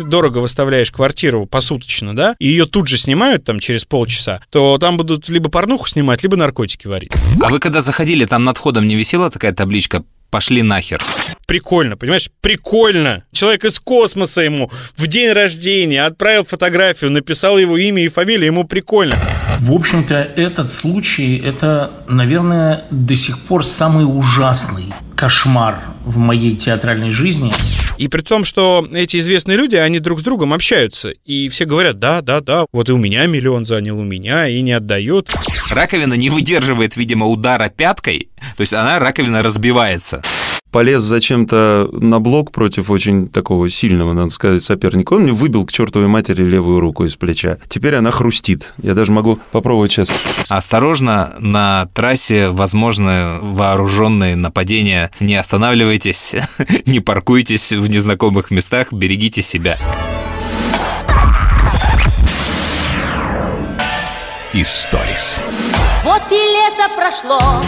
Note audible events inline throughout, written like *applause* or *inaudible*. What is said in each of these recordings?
ты дорого выставляешь квартиру посуточно, да, и ее тут же снимают там через полчаса, то там будут либо порнуху снимать, либо наркотики варить. А вы когда заходили, там над входом не висела такая табличка «Пошли нахер»? Прикольно, понимаешь? Прикольно. Человек из космоса ему в день рождения отправил фотографию, написал его имя и фамилию, ему прикольно. В общем-то, этот случай – это, наверное, до сих пор самый ужасный кошмар в моей театральной жизни. И при том, что эти известные люди, они друг с другом общаются. И все говорят, да, да, да, вот и у меня миллион занял, у меня, и не отдают. Раковина не выдерживает, видимо, удара пяткой, то есть она, раковина, разбивается полез зачем-то на блок против очень такого сильного, надо сказать, соперника. Он мне выбил к чертовой матери левую руку из плеча. Теперь она хрустит. Я даже могу попробовать сейчас. Осторожно, на трассе возможны вооруженные нападения. Не останавливайтесь, *laughs* не паркуйтесь в незнакомых местах, берегите себя. Историс. Вот и лето прошло,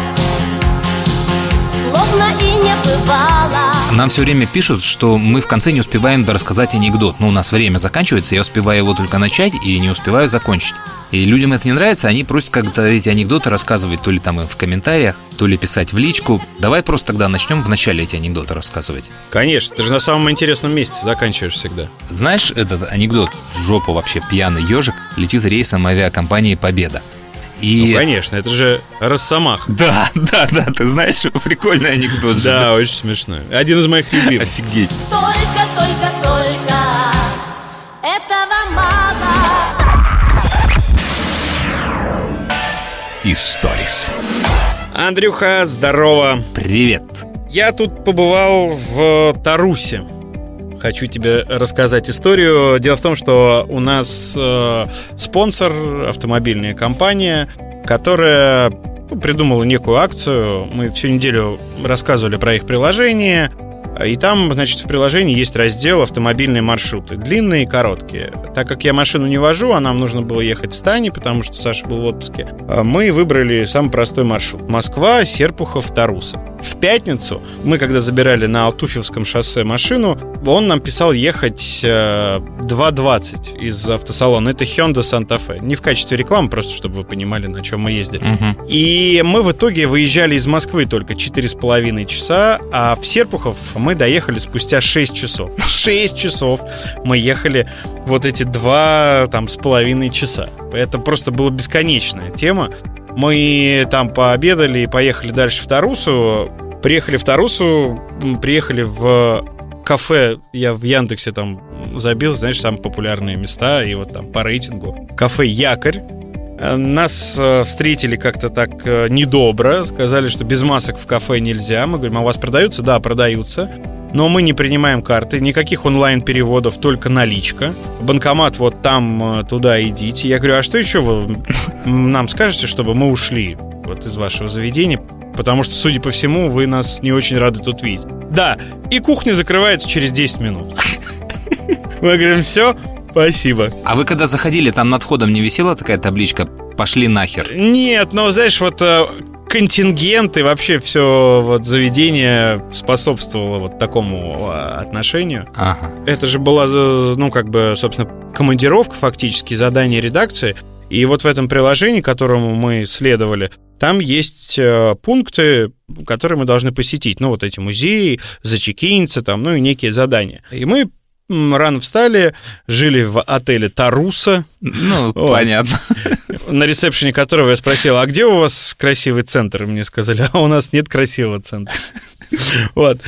словно и не бывало. Нам все время пишут, что мы в конце не успеваем рассказать анекдот. Но у нас время заканчивается, я успеваю его только начать и не успеваю закончить. И людям это не нравится, они просят как-то эти анекдоты рассказывать то ли там в комментариях, то ли писать в личку. Давай просто тогда начнем в начале эти анекдоты рассказывать. Конечно, ты же на самом интересном месте заканчиваешь всегда. Знаешь этот анекдот в жопу вообще пьяный ежик летит рейсом авиакомпании «Победа». И... Ну, конечно, это же Росомах. Да, *laughs* да, да, ты знаешь, прикольный анекдот же. Да, очень смешной. Один из моих любимых. Офигеть. Только, только, только этого мало. Историс. Андрюха, здорово. Привет. Я тут побывал в Тарусе хочу тебе рассказать историю. Дело в том, что у нас э, спонсор, автомобильная компания, которая ну, придумала некую акцию. Мы всю неделю рассказывали про их приложение. И там, значит, в приложении есть раздел «Автомобильные маршруты». Длинные и короткие. Так как я машину не вожу, а нам нужно было ехать с Таней, потому что Саша был в отпуске, а мы выбрали самый простой маршрут. Москва, Серпухов, Таруса. В пятницу мы, когда забирали на Алтуфьевском шоссе машину, он нам писал ехать э, 2.20 из автосалона. Это Hyundai Santa Fe. Не в качестве рекламы, просто чтобы вы понимали, на чем мы ездили. Угу. И мы в итоге выезжали из Москвы только 4,5 часа, а в Серпухов мы доехали спустя 6 часов. *laughs* 6 часов мы ехали вот эти два там с половиной часа. Это просто была бесконечная тема. Мы там пообедали и поехали дальше в Тарусу. Приехали в Тарусу, приехали в кафе, я в Яндексе там забил, знаешь, самые популярные места, и вот там по рейтингу. Кафе «Якорь». Нас э, встретили как-то так э, недобро, сказали, что без масок в кафе нельзя. Мы говорим, а у вас продаются? Да, продаются. Но мы не принимаем карты, никаких онлайн-переводов, только наличка. Банкомат вот там, э, туда идите. Я говорю, а что еще вы нам скажете, чтобы мы ушли вот из вашего заведения? Потому что, судя по всему, вы нас не очень рады тут видеть. Да, и кухня закрывается через 10 минут. *laughs* Мы говорим, все, спасибо. А вы когда заходили, там над входом не висела такая табличка «Пошли нахер»? Нет, но, знаешь, вот э, контингент и вообще все вот заведение способствовало вот такому э, отношению. Ага. Это же была, ну, как бы, собственно, командировка фактически, задание редакции. И вот в этом приложении, которому мы следовали, там есть э, пункты, которые мы должны посетить. Ну, вот эти музеи, зачекиниться там, ну и некие задания. И мы рано встали, жили в отеле Таруса. Ну, вот. понятно. На ресепшене которого я спросил, а где у вас красивый центр? И мне сказали, а у нас нет красивого центра. Вот.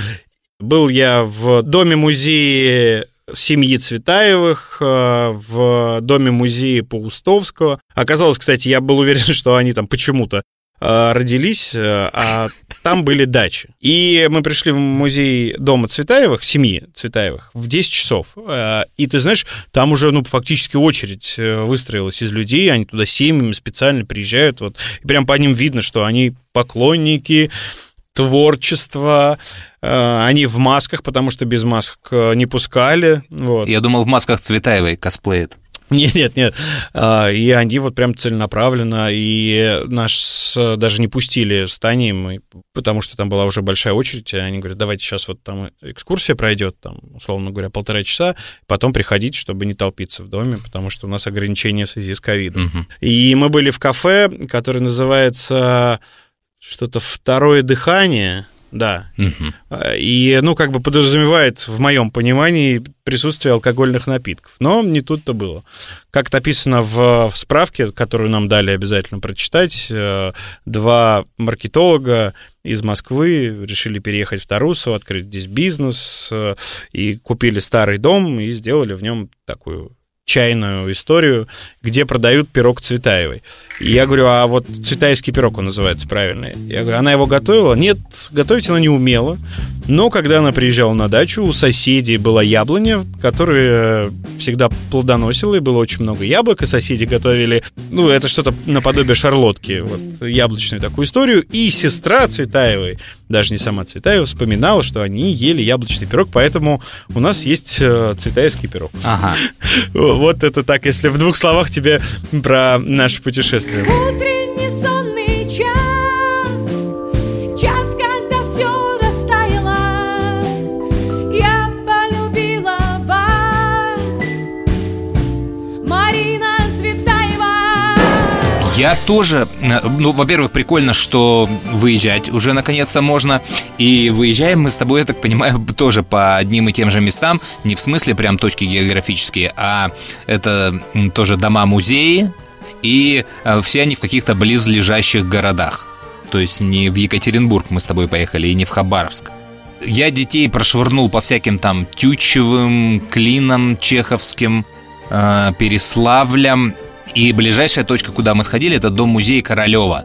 Был я в доме-музее семьи Цветаевых, э, в доме-музее Паустовского. Оказалось, кстати, я был уверен, *laughs* что они там почему-то родились, э, а там были дачи. И мы пришли в музей дома Цветаевых, семьи Цветаевых, в 10 часов. Э, и ты знаешь, там уже, ну, фактически очередь выстроилась из людей, они туда семьями специально приезжают, вот, и прям по ним видно, что они поклонники творчества, они в масках, потому что без масок не пускали. Вот. Я думал, в масках Цветаевой косплеит. *laughs* Нет, нет, нет. А, И они вот прям целенаправленно, и наш с- даже не пустили с Таней, потому что там была уже большая очередь, и они говорят, давайте сейчас вот там экскурсия пройдет, там, условно говоря, полтора часа, потом приходите, чтобы не толпиться в доме, потому что у нас ограничения в связи с ковидом. Мгм. И мы были в кафе, которое называется что-то «Второе дыхание», да, Мгм. и, ну, как бы подразумевает, в моем понимании, присутствие алкогольных напитков. Но не тут-то было. Как написано в справке, которую нам дали обязательно прочитать, э, два маркетолога из Москвы решили переехать в Тарусу, открыть здесь бизнес, э, и купили старый дом и сделали в нем такую чайную историю, где продают пирог Цветаевой. И я говорю, а вот цветаевский пирог он называется правильно. Я говорю, она его готовила? Нет, готовить она не умела. Но когда она приезжала на дачу, у соседей была яблоня, которая всегда плодоносила, и было очень много яблок, и соседи готовили, ну, это что-то наподобие шарлотки, вот, яблочную такую историю. И сестра Цветаевой, даже не сама Цветаева, вспоминала, что они ели яблочный пирог, поэтому у нас есть э, цветаевский пирог. Ага. *laughs* Вот это так, если в двух словах тебе про наше путешествие. Я тоже, э, ну, во-первых, прикольно, что выезжать уже наконец-то можно. И выезжаем мы с тобой, я так понимаю, *laughs* тоже по одним и тем же местам. Не в смысле прям точки географические, а это тоже дома-музеи. И э, все они в каких-то близлежащих городах. То есть не в Екатеринбург мы с тобой поехали и не в Хабаровск. Я детей прошвырнул по всяким там Тютчевым, Клинам, Чеховским, э, Переславлям. И ближайшая точка, куда мы сходили, это дом-музей Королева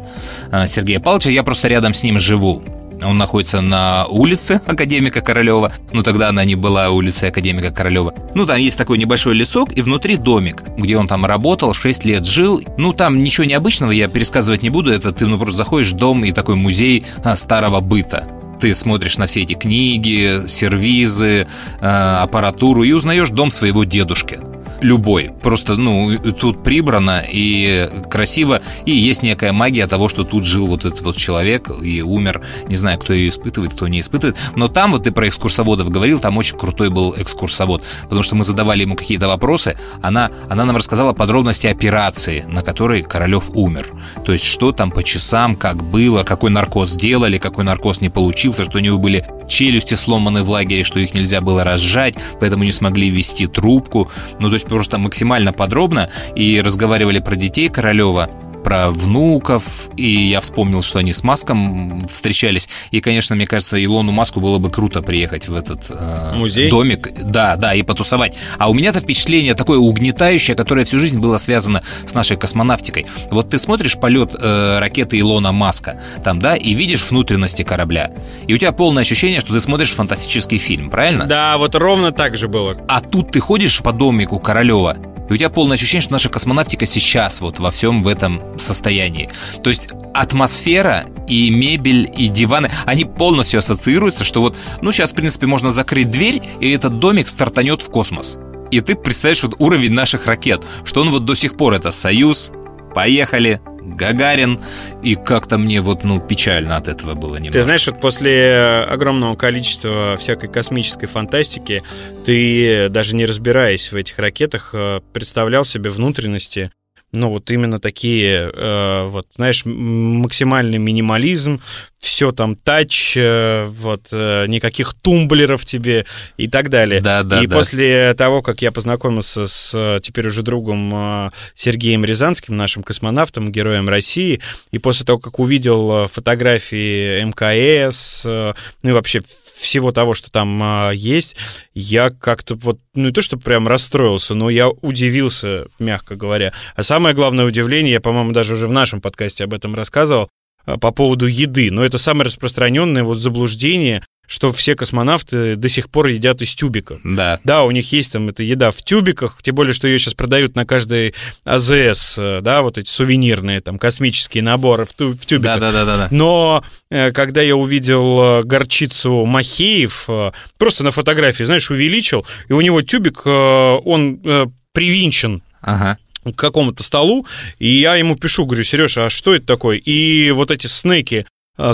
э, Сергея Павловича. Я просто рядом с ним живу. Он находится на улице *laughs* Академика Королева. Ну, тогда она не была улицей Академика Королева. Ну, там есть такой небольшой лесок, и внутри домик, где он там работал, 6 лет жил. Ну, там ничего необычного, я пересказывать не буду. Это ты, ну, просто заходишь в дом и такой музей а, старого быта. Ты смотришь на все эти книги, сервизы, э, аппаратуру и узнаешь дом своего дедушки. Любой. Просто, ну, тут прибрано и красиво, и есть некая магия того, что тут жил вот этот вот человек и умер. Не знаю, кто ее испытывает, кто не испытывает. Но там, вот ты про экскурсоводов говорил, там очень крутой был экскурсовод, потому что мы задавали ему какие-то вопросы, она, она нам рассказала подробности операции, на которой Королев умер. То есть, что там по часам, как было, какой наркоз сделали, какой наркоз не получился, что у него были челюсти сломаны в лагере, что их нельзя было разжать, поэтому не смогли ввести трубку. Ну, то есть просто максимально подробно. И разговаривали про детей Королева, про внуков, и я вспомнил, что они с Маском встречались. И, конечно, мне кажется, Илону Маску было бы круто приехать в этот э, Музей? домик. Да, да, и потусовать. А у меня-то впечатление такое угнетающее, которое всю жизнь было связано с нашей космонавтикой. Вот ты смотришь полет э, ракеты Илона Маска, там, да, и видишь внутренности корабля. И у тебя полное ощущение, что ты смотришь фантастический фильм, правильно? Да, вот ровно так же было. А тут ты ходишь по домику Королева, и у тебя полное ощущение, что наша космонавтика сейчас вот во всем в этом состоянии. То есть атмосфера и мебель, и диваны, они полностью ассоциируются, что вот, ну, сейчас, в принципе, можно закрыть дверь, и этот домик стартанет в космос. И ты представляешь вот уровень наших ракет, что он вот до сих пор это «Союз», «Поехали», Гагарин, и как-то мне вот, ну, печально от этого было немного. Ты знаешь, вот после огромного количества всякой космической фантастики, ты, даже не разбираясь в этих ракетах, э, представлял себе внутренности ну, вот именно такие, э, вот, знаешь, максимальный минимализм, все там тач, э, вот, э, никаких тумблеров тебе и так далее. Да, да, и да. после того, как я познакомился с теперь уже другом э, Сергеем Рязанским, нашим космонавтом, героем России, и после того, как увидел э, фотографии МКС, э, ну и вообще всего того, что там а, есть, я как-то вот, ну не то, что прям расстроился, но я удивился, мягко говоря. А самое главное удивление, я, по-моему, даже уже в нашем подкасте об этом рассказывал, а, по поводу еды. Но это самое распространенное вот заблуждение, что все космонавты до сих пор едят из тюбика. Да. Да, у них есть там эта еда в тюбиках, тем более, что ее сейчас продают на каждой АЗС, э, да, вот эти сувенирные там космические наборы в, в тюбиках. Да, да, да, да. Но э, когда я увидел э, горчицу Махеев, просто на фотографии, знаешь, увеличил, и у него тюбик, он привинчен Ага. к какому-то столу, и я ему пишу, говорю, Сережа, а что это такое? И вот эти снеки,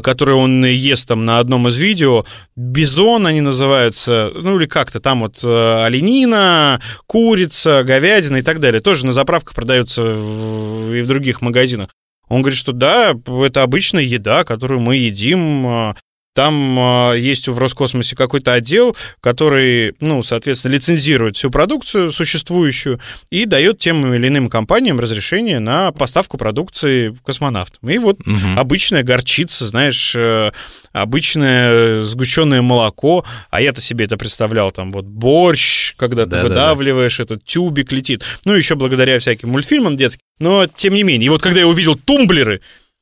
которые он ест там на одном из видео, бизон они называются, ну или как-то там вот э, оленина, курица, говядина и так далее. Тоже на заправках продаются в- и в других магазинах. Он говорит, что да, это обычная еда, которую мы едим. Там а, есть в Роскосмосе какой-то отдел, который, ну, соответственно, лицензирует всю продукцию существующую и дает тем или иным компаниям разрешение на поставку продукции космонавтам. И вот Мгм. обычная горчица, знаешь, э, обычное сгущенное молоко, а я-то себе это представлял, там вот борщ, когда ты Да-да-да. выдавливаешь, этот тюбик летит. Ну, еще благодаря всяким мультфильмам детским. Но, тем не менее, и вот когда я увидел тумблеры,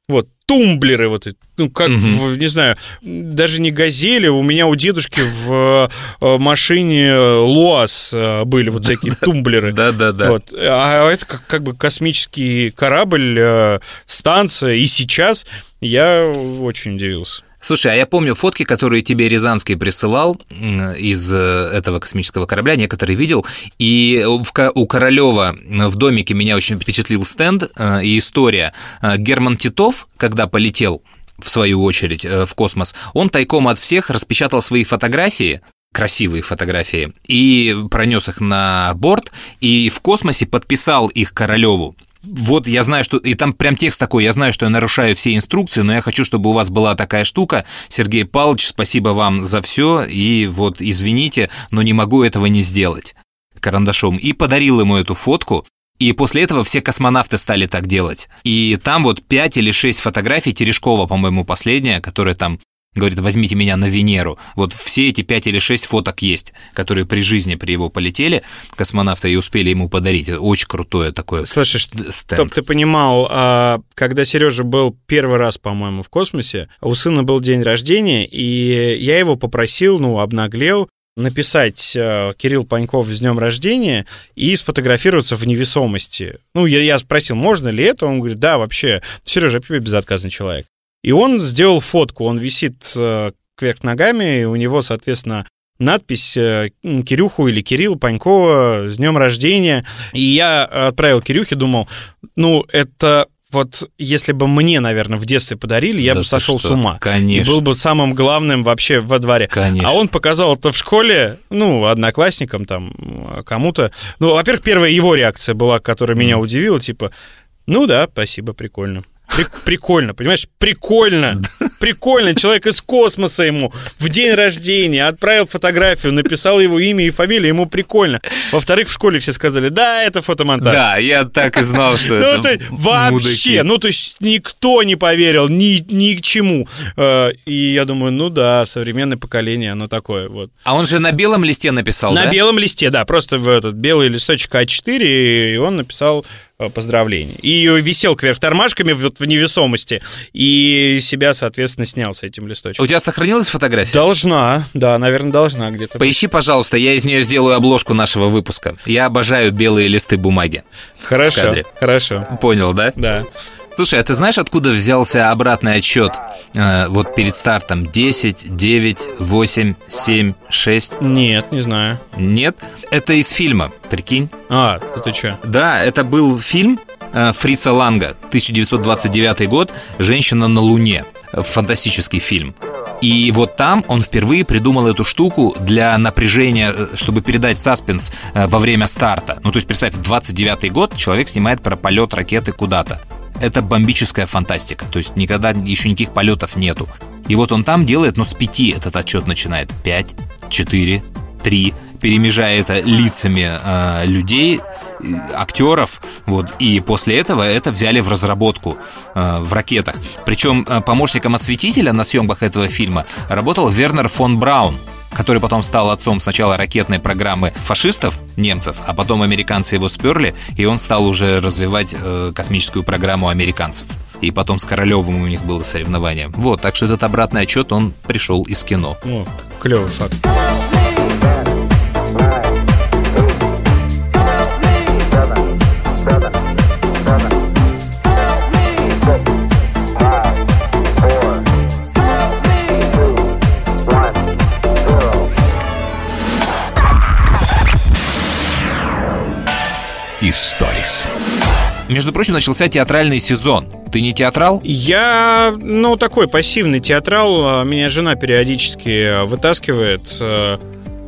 вот, тумблеры, вот, эти, ну, как, в, не знаю, даже не газели, у меня у дедушки в э, машине ЛуАЗ э, были вот *laughs* такие тумблеры. Да-да-да. Вот. А это как, как бы космический корабль, э, станция, и сейчас я очень удивился. Слушай, а я помню фотки, которые тебе Рязанский присылал из э, этого космического корабля, некоторые видел, и у Королева в домике меня очень впечатлил стенд э, и история. Э, Герман Титов, когда полетел в свою очередь в космос, он тайком от всех распечатал свои фотографии, красивые фотографии, и пронес их на борт, и в космосе подписал их Королеву. Вот я знаю, что... И там прям текст такой, я знаю, что я нарушаю все инструкции, но я хочу, чтобы у вас была такая штука. Сергей Павлович, спасибо вам за все, и вот извините, но не могу этого не сделать карандашом. И подарил ему эту фотку, и после этого все космонавты стали так делать. И там вот 5 или 6 фотографий, Терешкова, по-моему, последняя, которая там говорит, возьмите меня на Венеру. Вот все эти 5 или 6 фоток есть, которые при жизни при его полетели, космонавты, и успели ему подарить. Это Очень крутое такое Слушай, стенд. Чтоб ты понимал, а, когда Сережа был первый раз, по-моему, в космосе, у сына был день рождения, и я его попросил, ну, обнаглел, написать э, Кирилл Паньков с днем рождения и сфотографироваться в невесомости. Ну, я, я спросил, можно ли это? Он говорит, да, вообще, Сережа вообще безотказный человек. И он сделал фотку, он висит э, кверх ногами, и у него, соответственно, надпись э, Кирюху или Кирилл Панькова с днем рождения. И я отправил Кирюхе, думал, ну, это вот если бы мне, наверное, в детстве подарили, я Да бы сошел что? с ума. Конечно. И был бы самым главным вообще во дворе. Конечно. А он показал это в школе, ну, одноклассникам там, кому-то. Ну, во-первых, первая его реакция была, которая меня удивила, типа, ну да, спасибо, прикольно. При- Прикольно, понимаешь? Прикольно. Прикольно. Человек из космоса ему в день рождения отправил фотографию, написал его имя и фамилию, ему прикольно. Во-вторых, в школе все сказали, да, это фотомонтаж. Да, я так и знал, что *laughs* Ну, это вообще, ну, то есть никто не поверил ни, ни к чему. Э, И я думаю, ну да, современное поколение, оно такое вот. А он же на белом листе написал, На белом листе, да, просто в этот белый листочек А4, и он написал э, поздравление. И висел кверх тормашками вот в невесомости, и себя, соответственно, снял с этим листочком. У тебя сохранилась фотография? Должна, да, наверное, должна где-то. Поищи, пожалуйста, я из нее сделаю обложку нашего выпуска. Я обожаю белые листы бумаги. Хорошо, хорошо, Понял, да? да. Слушай, а ты знаешь, откуда взялся обратный отчет? Э, вот перед стартом 10, 9, 8, 7, 6. Нет, не знаю. Нет? Это из фильма, прикинь. А, ты что? Да, это был фильм э, Фрица Ланга, 1929 год «Женщина на Луне». Фантастический фильм. И вот там он впервые придумал эту штуку для напряжения, э, чтобы передать саспенс э, во время старта. Ну, то есть, представь, 29 год человек снимает про полет ракеты куда-то. Это бомбическая фантастика, то есть никогда еще никаких полетов нету. И вот он там делает, но с пяти этот отчет начинает. Пять, четыре, три, перемежая это лицами э, людей, актеров, вот, и после этого это взяли в разработку э, в ракетах. Причем э, помощником осветителя на съемках этого фильма работал Вернер фон Браун, который потом стал отцом сначала ракетной программы фашистов, немцев, а потом американцы его сперли, и он стал уже развивать э, космическую программу американцев. И потом с Королевым у них было соревнование. Вот, так что этот обратный отчет, он пришел из кино. Ну, клевый факт. Историс. Между прочим, начался театральный сезон. Ты не театрал? Я, ну, такой пассивный театрал. Меня жена периодически вытаскивает э,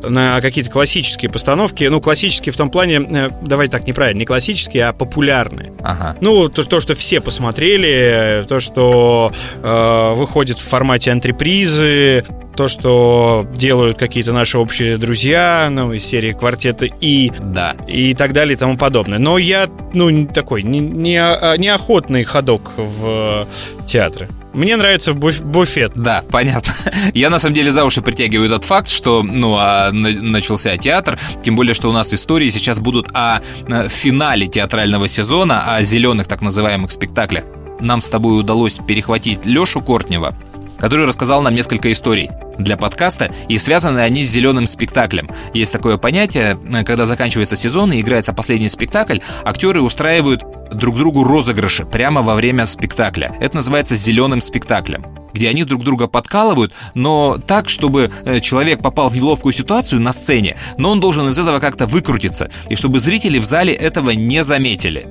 на какие-то классические постановки. Ну, классические в том плане, э, давай так неправильно, не классические, а популярные. Ага. Ну, то, то, что все посмотрели, то, что э, выходит в формате антрепризы, то, что делают какие-то наши общие друзья, ну, из серии квартета И, Да. и так далее и тому подобное. Но я, ну, такой, не, не, а- неохотный ходок в э, театры. Мне нравится буф- буфет. Да, понятно. *laughs* Я на самом деле за уши притягиваю этот факт, что ну, а, на- начался театр, тем более, что у нас истории сейчас будут о э, финале театрального сезона, о зеленых так называемых спектаклях. Нам с тобой удалось перехватить Лешу Кортнева, который рассказал нам несколько историй для подкаста, и связаны они с зеленым спектаклем. Есть такое понятие, когда заканчивается сезон и играется последний спектакль, актеры устраивают друг другу розыгрыши прямо во время спектакля. Это называется зеленым спектаклем где они друг друга подкалывают, но так, чтобы э, человек попал в неловкую ситуацию на сцене, но он должен из этого как-то выкрутиться, и чтобы зрители в зале этого не заметили.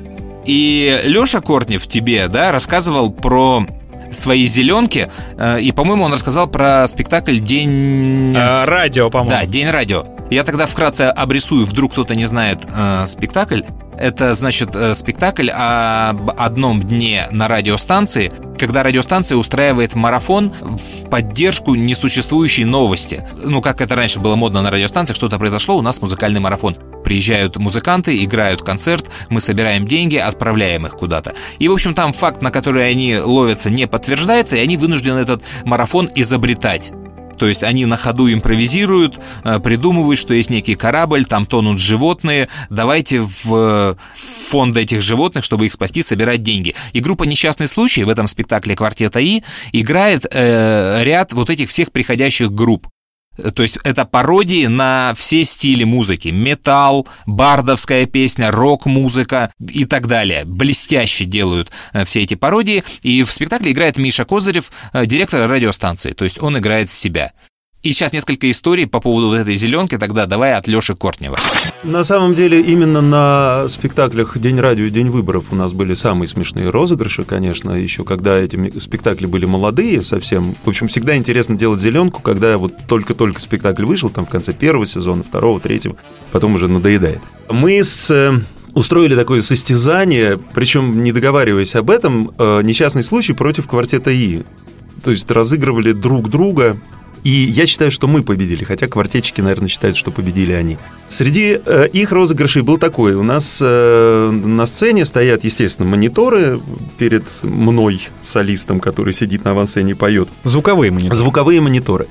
И Леша Кортнев тебе, да, рассказывал про свои зеленки, э, и, по-моему, он рассказал про спектакль «День...» Э, радио, по-моему. Да, День радио. Я тогда вкратце обрисую, вдруг кто-то не знает э, спектакль. Это, значит, э, спектакль об одном дне на радиостанции, когда радиостанция устраивает марафон в поддержку несуществующей новости. Ну, как это раньше было модно на радиостанциях, что-то произошло, у нас музыкальный марафон. Приезжают музыканты, играют концерт, мы собираем деньги, отправляем их куда-то. И, в общем, там факт, на который они ловятся, не подтверждается, и они вынуждены этот марафон изобретать. То есть они на ходу импровизируют, э, придумывают, что есть некий корабль, там тонут животные, давайте в фонд этих животных, чтобы их спасти, собирать деньги. И группа «Несчастный случай» в этом спектакле «Квартета И» играет э, ряд вот этих всех приходящих групп. Э, То есть это пародии на все стили музыки. Металл, бардовская песня, рок-музыка и так далее. Блестяще делают э, все эти пародии. И в спектакле играет Миша Козырев, э, директор радиостанции. То есть он играет себя. И сейчас несколько историй по поводу вот этой зеленки, тогда давай от Леши Кортнева. На самом деле, именно на спектаклях «День радио» и «День выборов» у нас были самые смешные розыгрыши, конечно, еще когда эти спектакли были молодые совсем. В общем, всегда интересно делать зеленку, когда вот только-только спектакль вышел, там в конце первого сезона, второго, третьего, потом уже надоедает. Мы с э, устроили такое состязание, причем не договариваясь об этом, э, несчастный случай против квартета И. То есть разыгрывали друг друга, и я считаю, что мы победили, хотя квартетчики, наверное, считают, что победили они. Среди э, их розыгрышей был такой. У нас э, на сцене стоят, естественно, мониторы перед мной, солистом, который сидит на авансцене и поет. Звуковые мониторы. Звуковые мониторы.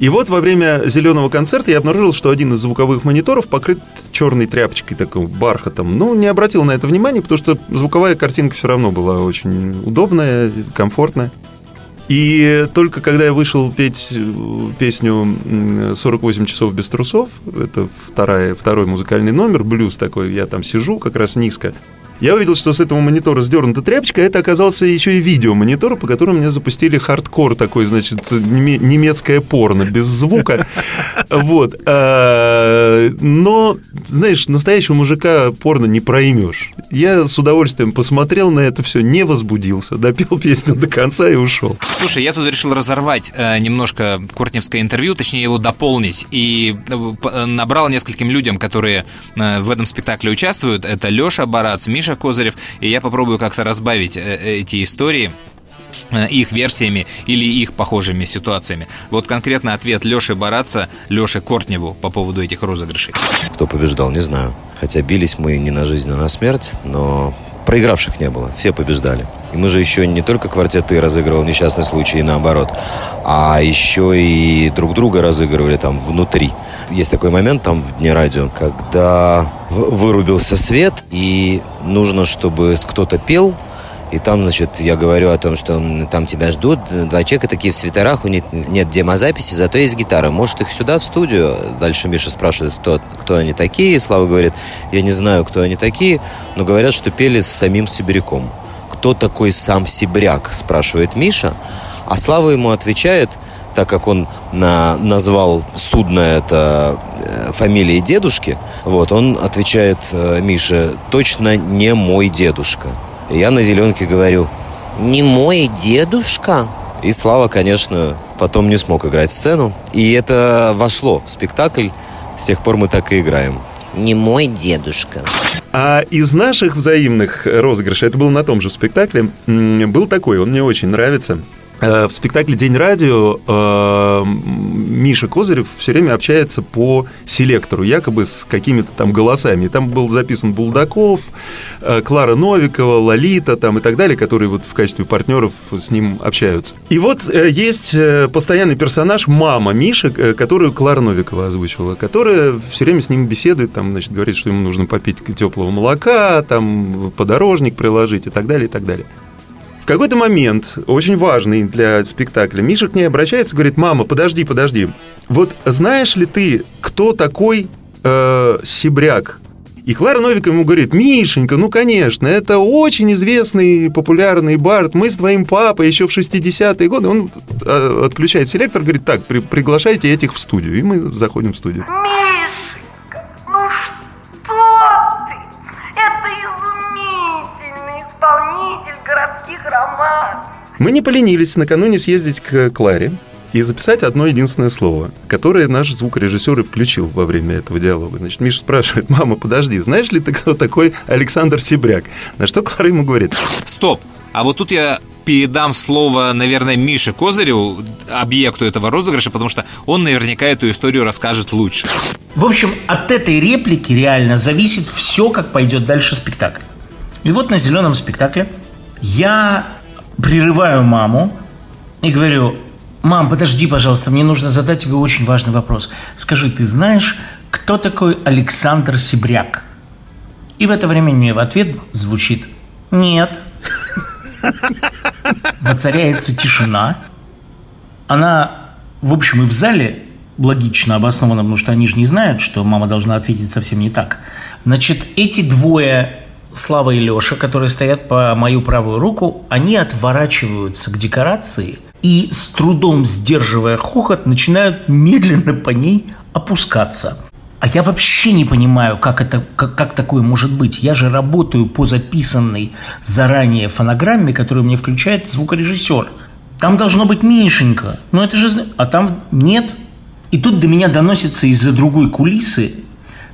И вот во время зеленого концерта я обнаружил, что один из звуковых мониторов покрыт черной тряпочкой, такой бархатом. Ну, не обратил на это внимания, потому что звуковая картинка все равно была очень удобная, комфортная. И только когда я вышел петь э, песню м, «48 часов без трусов», это вторая, второй музыкальный номер, блюз такой, я там сижу как раз низко, я увидел, что с этого монитора сдернута тряпочка, а это оказался еще и видеомонитор, по которому мне запустили хардкор такой, значит, неме- немецкое порно, без звука. *laughs* Вот. А, Но, знаешь, настоящего мужика порно не проймешь. Я с удовольствием посмотрел на это все, не возбудился, допел *laughs* песню до конца и ушел. Слушай, я тут решил разорвать э, немножко Кортневское интервью, точнее его дополнить, и э, э, набрал нескольким людям, которые в этом спектакле участвуют. Это Леша Барац, Миша Козырев, и я попробую как-то разбавить э, эти истории э, их версиями или их похожими ситуациями. Вот конкретно ответ Леши Бараца, Леши Кортневу по поводу этих розыгрышей. Кто побеждал, не знаю. Хотя бились мы не на жизнь, а на смерть, но проигравших не было, все побеждали. И мы же еще не только квартеты разыгрывал несчастный случай и наоборот, а еще и друг друга разыгрывали там внутри. Есть такой момент там в Дне радио, когда вырубился свет, и нужно, чтобы кто-то пел, и там, значит, я говорю о том, что там тебя ждут. Два человека такие в свитерах, у них нет демозаписи, зато есть гитара. Может, их сюда, в студию? Дальше Миша спрашивает, кто, кто они такие. И Слава говорит, я не знаю, кто они такие, но говорят, что пели с самим Сибиряком. Кто такой сам Сибиряк, спрашивает Миша. А Слава ему отвечает, так как он на, назвал судно это э, фамилией дедушки, вот, он отвечает э, Мише, точно не мой дедушка. Я на зеленке говорю, не мой дедушка? И Слава, конечно, потом не смог играть сцену. И это вошло в спектакль. С тех пор мы так и играем. Не мой дедушка. А из наших взаимных розыгрышей, это было на том же спектакле, был такой, он мне очень нравится. Э, В спектакле «День радио» э, Миша Козырев все время общается по селектору, якобы с какими-то там голосами. И там был записан Булдаков, э, Клара Новикова, Лолита там и так далее, которые вот в качестве партнеров с ним общаются. И вот есть постоянный персонаж мама Миши, которую Клара Новикова озвучивала, которая все время с ним беседует, там, значит, говорит, что ему нужно попить теплого молока, там, подорожник приложить и так далее, и так далее. В какой-то момент, очень важный для спектакля, Миша к ней обращается и говорит, мама, подожди, подожди. Вот знаешь ли ты, кто такой э, Сибряк? И Клара Новикова ему говорит, Мишенька, ну, конечно, это очень известный популярный бард. Мы с твоим папой еще в 60-е годы. Он э, отключает селектор, говорит, так, при- приглашайте этих в студию. И мы заходим в студию. Мы не поленились накануне съездить к Кларе и записать одно единственное слово, которое наш звукорежиссер и включил во время этого диалога. Значит, Миша спрашивает, мама, подожди, знаешь ли ты, кто такой Александр Сибряк? На что Клара ему говорит, Стоп! А вот тут я передам слово, наверное, Мише Козыреву, объекту этого розыгрыша, потому что он наверняка эту историю расскажет лучше. В общем, от этой реплики реально зависит все, как пойдет дальше спектакль. И вот на зеленом спектакле я прерываю маму и говорю, мам, подожди, пожалуйста, мне нужно задать тебе очень важный вопрос. Скажи, ты знаешь, кто такой Александр Сибряк? И в это время мне в ответ звучит «Нет». Воцаряется тишина. Она, в общем, и в зале логично обоснована, потому что они же не знают, что мама должна ответить совсем не так. Значит, эти двое, Слава и Леша, которые стоят по мою правую руку, они отворачиваются к декорации и, с трудом сдерживая хохот, начинают медленно по ней опускаться. А я вообще не понимаю, как, это, как, как такое может быть. Я же работаю по записанной заранее фонограмме, которую мне включает звукорежиссер. Там должно быть Мишенька. Ну это же... А там нет. И тут до меня доносится из-за другой кулисы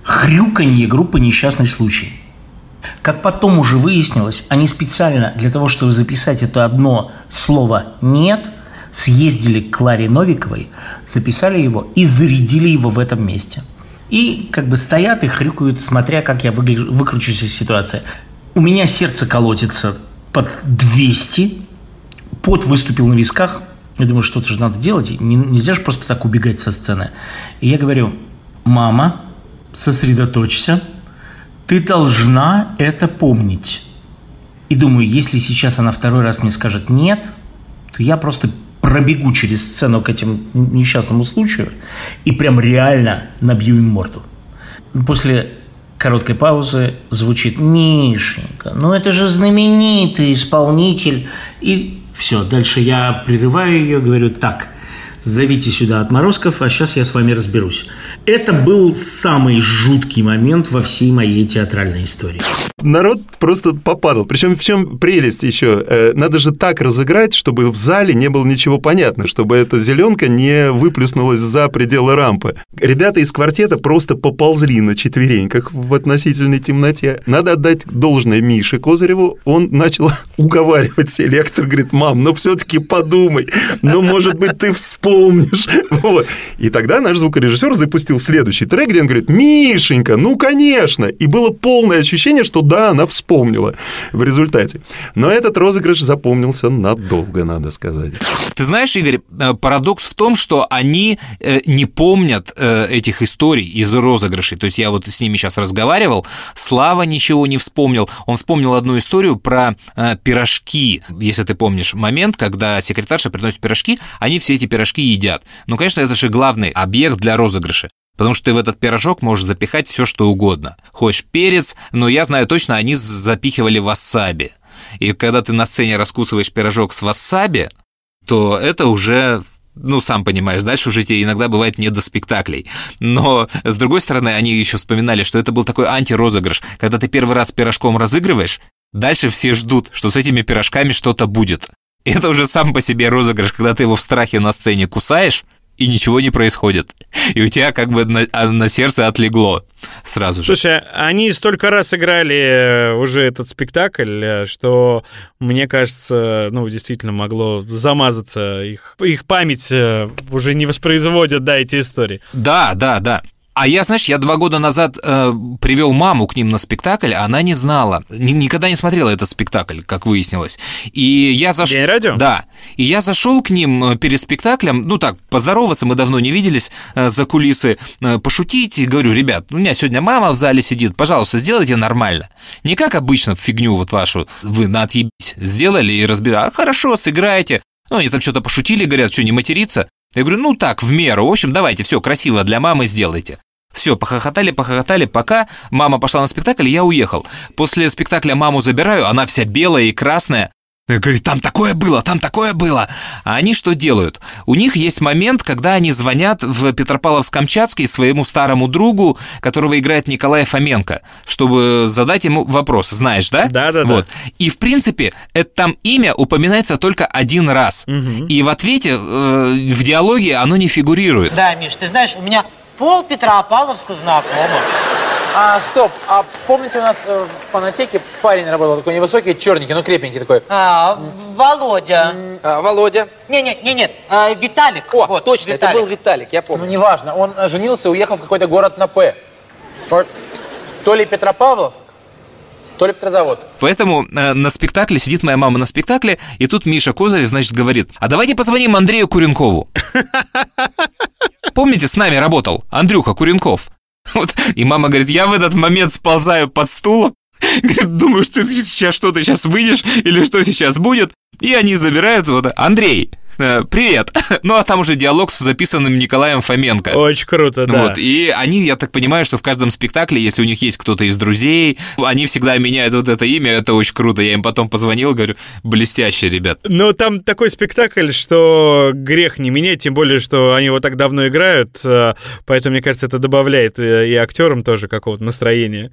хрюканье группы «Несчастный случай». Как потом уже выяснилось, они специально для того, чтобы записать это одно слово «нет», съездили к Кларе Новиковой, записали его и зарядили его в этом месте. И как бы стоят и хрюкают, смотря как я выгля- выкручусь из ситуации. У меня сердце колотится под 200, пот выступил на висках. Я думаю, что-то же надо делать. нельзя же просто так убегать со сцены. И я говорю, мама, сосредоточься, ты должна это помнить. И думаю, если сейчас она второй раз мне скажет нет, то я просто пробегу через сцену к этому несчастному случаю и прям реально набью им морду. После короткой паузы звучит «Мишенька, ну это же знаменитый исполнитель». И все, дальше я прерываю ее, говорю «Так, зовите сюда отморозков, а сейчас я с вами разберусь». Это был самый жуткий момент во всей моей театральной истории. Народ просто попадал. Причем в чем прелесть еще? Э, Надо же так разыграть, чтобы в зале не было ничего понятно, чтобы эта зеленка не выплюснулась за пределы рампы. Ребята из квартета просто поползли на четвереньках в относительной темноте. Надо отдать должное Мише Козыреву. Он начал *laughs* уговаривать селектор, говорит, мам, ну все-таки подумай, ну, может быть, ты вспомнишь. *laughs* Вот. И тогда наш звукорежиссер запустил следующий трек, где он говорит, Мишенька, ну, конечно. И было полное ощущение, что да, она вспомнила в результате. Но этот розыгрыш запомнился надолго, надо сказать. Ты знаешь, Игорь, э, парадокс в том, что они э, не помнят э, этих историй из розыгрышей. То есть я вот с ними сейчас разговаривал, Слава ничего не вспомнил. Он вспомнил одну историю про пирожки. Если ты помнишь момент, когда секретарша приносит пирожки, они все эти пирожки едят. Ну, конечно, это же главный объект для розыгрыша. Потому что ты в этот пирожок можешь запихать все, что угодно. Хочешь перец, но я знаю точно, они запихивали васаби. И когда ты на сцене раскусываешь пирожок с васаби, то это уже ну, сам понимаешь, дальше уже тебе иногда бывает не до спектаклей. Но, с другой стороны, они еще вспоминали, что это был такой антирозыгрыш. Когда ты первый раз пирожком разыгрываешь, дальше все ждут, что с этими пирожками что-то будет. И это уже сам по себе розыгрыш, когда ты его в страхе на сцене кусаешь, и ничего не происходит. И у тебя как бы на, на сердце отлегло сразу же. Слушай, они столько раз играли э, уже этот спектакль, э, что, мне кажется, ну, действительно могло замазаться. Их, их память э, уже не воспроизводит, да, эти истории. Да, да, да. А я, знаешь, я два года назад э, привел маму к ним на спектакль, а она не знала, ни- никогда не смотрела этот спектакль, как выяснилось. И я зашел... День радио? Да. И я зашел к ним э, перед спектаклем, ну так, поздороваться, мы давно не виделись, э, за кулисы, э, пошутить. И говорю, ребят, у меня сегодня мама в зале сидит, пожалуйста, сделайте нормально. Не как обычно фигню вот вашу, вы на отъебись сделали и разбирали. А хорошо, сыграйте. Ну, они там что-то пошутили, говорят, что не материться. Я говорю, ну так, в меру. В общем, давайте, все, красиво для мамы сделайте. Все, похохотали, похохотали, пока мама пошла на спектакль, я уехал. После спектакля маму забираю, она вся белая и красная. Я говорю, там такое было, там такое было. А они что делают? У них есть момент, когда они звонят в Петропавловск-Камчатский своему старому другу, которого играет Николай Фоменко, чтобы задать ему вопрос. Знаешь, да? Да-да-да. Вот. И, в принципе, это там имя упоминается только один раз. И в ответе, э, в диалоге оно не фигурирует. Да, Миш, ты знаешь, у меня пол Петропавловска знакомо. А, стоп, а помните у нас э, в фонотеке парень работал, такой невысокий, черненький, ну крепенький такой. А, Володя. А, Володя. Не, не, не, нет, а, Виталик. О, Вот, точно, Виталик. это был Виталик, я Ну, помню. неважно, он э, женился и уехал в какой-то город на П. Вот. То ли Петропавловск, то ли Петрозаводск. Поэтому э, на спектакле сидит моя мама на спектакле, и тут Миша Козырев, значит, говорит, а давайте позвоним Андрею Куренкову. *laughs* Помните, с нами работал Андрюха Куренков? Вот. И мама говорит, я в этот момент сползаю под стулом, говорит, думаю, что ты сейчас что-то сейчас выйдешь или что сейчас будет. И они забирают вот, Андрей, э, привет. *laughs* Ну, а там уже диалог с записанным Николаем Фоменко. Очень круто, да. Вот, и они, я так понимаю, что в каждом спектакле, если у них есть кто-то из друзей, они всегда меняют вот это имя, это очень круто. Я им потом позвонил, говорю, блестяще, ребят. Но там такой спектакль, что грех не менять, тем более, что они его так давно играют, э, поэтому, мне кажется, это добавляет э, и актерам тоже какого-то настроения.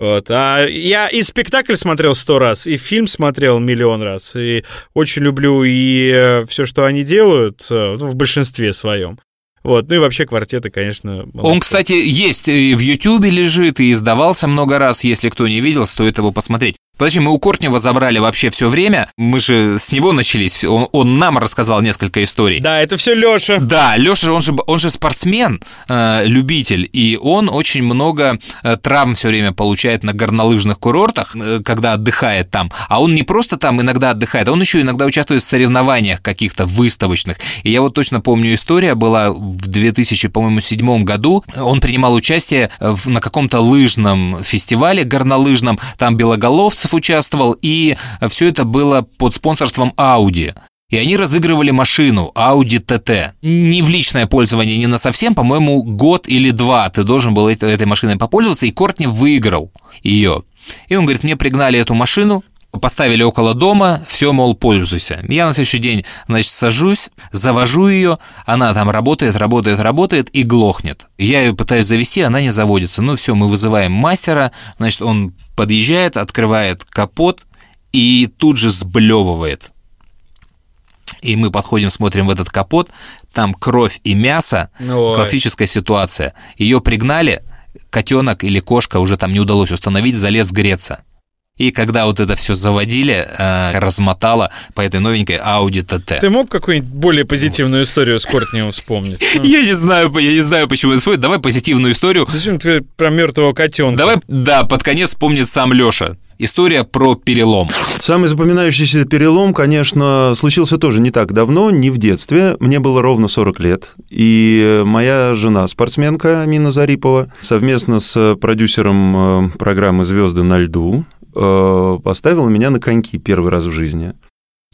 Вот. А я и спектакль смотрел сто раз, и фильм смотрел миллион раз, и очень люблю и все, что они делают, э, ну, в большинстве своем. Вот, ну и вообще квартеты, конечно. Он, молодцы. кстати, есть и в Ютьюбе лежит, и издавался много раз. Если кто не видел, стоит его посмотреть. Подожди, мы у Кортнева забрали вообще все время. Мы же с него начались. Он, он нам рассказал несколько историй. Да, это все Леша. Да, Леша, он же, он же спортсмен, э, любитель, и он очень много э, травм все время получает на горнолыжных курортах, э, когда отдыхает там. А он не просто там иногда отдыхает, он еще иногда участвует в соревнованиях каких-то выставочных. И я вот точно помню, история была в 2007 году. Он принимал участие в- на каком-то лыжном фестивале горнолыжном, там Белоголовцев участвовал, и все это было под спонсорством Audi. И они разыгрывали машину Audi TT. Не в личное пользование, не на совсем, по-моему, год или два ты должен был этой машиной попользоваться, и Кортни выиграл ее. И он говорит, мне пригнали эту машину, поставили около дома, все, мол, пользуйся. Я на следующий день, значит, сажусь, завожу ее, она там работает, работает, работает и глохнет. Я ее пытаюсь завести, она не заводится. Ну все, мы вызываем мастера, значит, он подъезжает, открывает капот и тут же сблевывает. И мы подходим, смотрим в этот капот, там кровь и мясо, Ой. классическая ситуация. Ее пригнали, котенок или кошка уже там не удалось установить, залез греться. И когда вот это все заводили, э, размотало по этой новенькой Audi TT. Ты мог какую-нибудь более позитивную историю с Кортневым вспомнить? *laughs* Ну, Я не знаю, я не знаю, почему это происходит. Давай позитивную историю. Зачем ты про мертвого котенка? Давай, да, под конец вспомнит сам Леша. История про перелом. Самый запоминающийся перелом, конечно, случился тоже не так давно, не в детстве. Мне было ровно 40 лет. И моя жена, спортсменка Амина Зарипова, совместно с продюсером э, программы «Звезды на льду» э, поставила меня на коньки первый раз в жизни.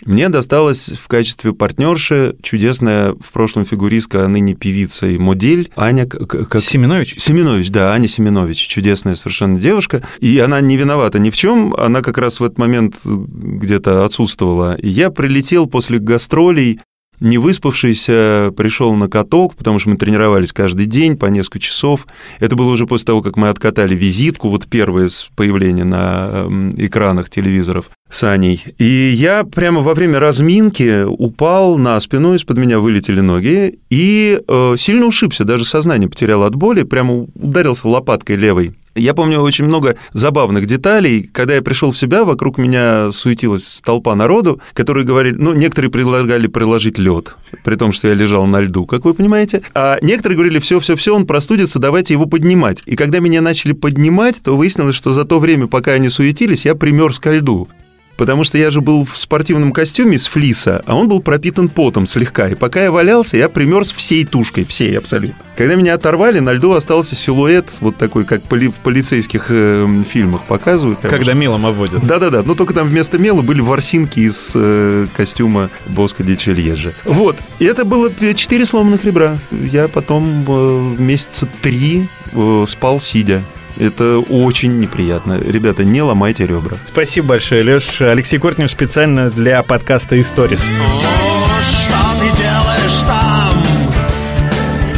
Мне досталась в качестве партнерши чудесная в прошлом фигуристка, а ныне певица и модель Аня... Как... Семенович? Семенович, да, Аня Семенович, чудесная совершенно девушка. И она не виновата ни в чем, она как раз в этот момент где-то отсутствовала. И я прилетел после гастролей не выспавшийся, пришел на каток, потому что мы тренировались каждый день по несколько часов. Это было уже после того, как мы откатали визитку, вот первое с появления на эм, экранах телевизоров с Аней. И я прямо во время разминки упал на спину, из-под меня вылетели ноги, и э, сильно ушибся, даже сознание потерял от боли, прямо ударился лопаткой левой. Я помню очень много забавных деталей. Когда я пришел в себя, вокруг меня суетилась толпа народу, которые говорили, ну, некоторые предлагали приложить лед, при том, что я лежал на льду, как вы понимаете. А некоторые говорили, все-все-все, он простудится, давайте его поднимать. И когда меня начали поднимать, то выяснилось, что за то время, пока они суетились, я примерз ко льду. Потому что я же был в спортивном костюме из флиса, а он был пропитан потом слегка. И пока я валялся, я примерз всей тушкой, всей абсолютно. Когда меня оторвали, на льду остался силуэт, вот такой, как поли- в полицейских э, фильмах показывают. Прям Когда мелом обводят. да-да-да, но только там вместо мела были ворсинки из э, костюма Боска Дичельежа. Вот, и это было четыре сломанных ребра. Я потом э, месяца три э, спал сидя. Это очень неприятно. Ребята, не ломайте ребра. Спасибо большое, Леш. Алексей Кортнев специально для подкаста «Историс». Что ты делаешь там?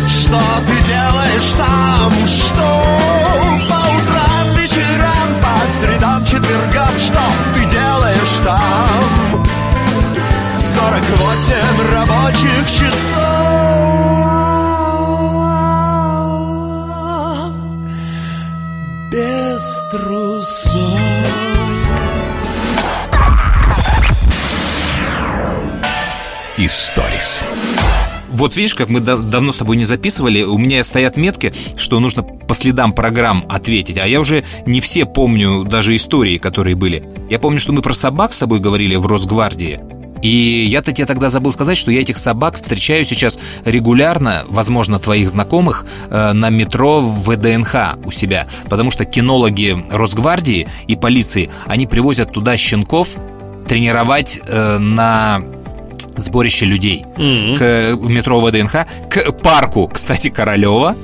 Что ты делаешь там? Что по утрам, вечерам, по средам, четвергам? Что ты делаешь там? 48 рабочих часов Историс. Вот видишь, как мы дав- давно с тобой не записывали, у меня стоят метки, что нужно по следам программ ответить, а я уже не все помню даже истории, которые были. Я помню, что мы про собак с тобой говорили в Росгвардии, и я-то тебе тогда забыл сказать, что я этих собак встречаю сейчас регулярно, возможно, твоих знакомых, э, на метро в ВДНХ у себя. Потому что кинологи Росгвардии и полиции, они привозят туда щенков тренировать э, на сборище людей к метро ВДНХ, к парку, кстати, Королева,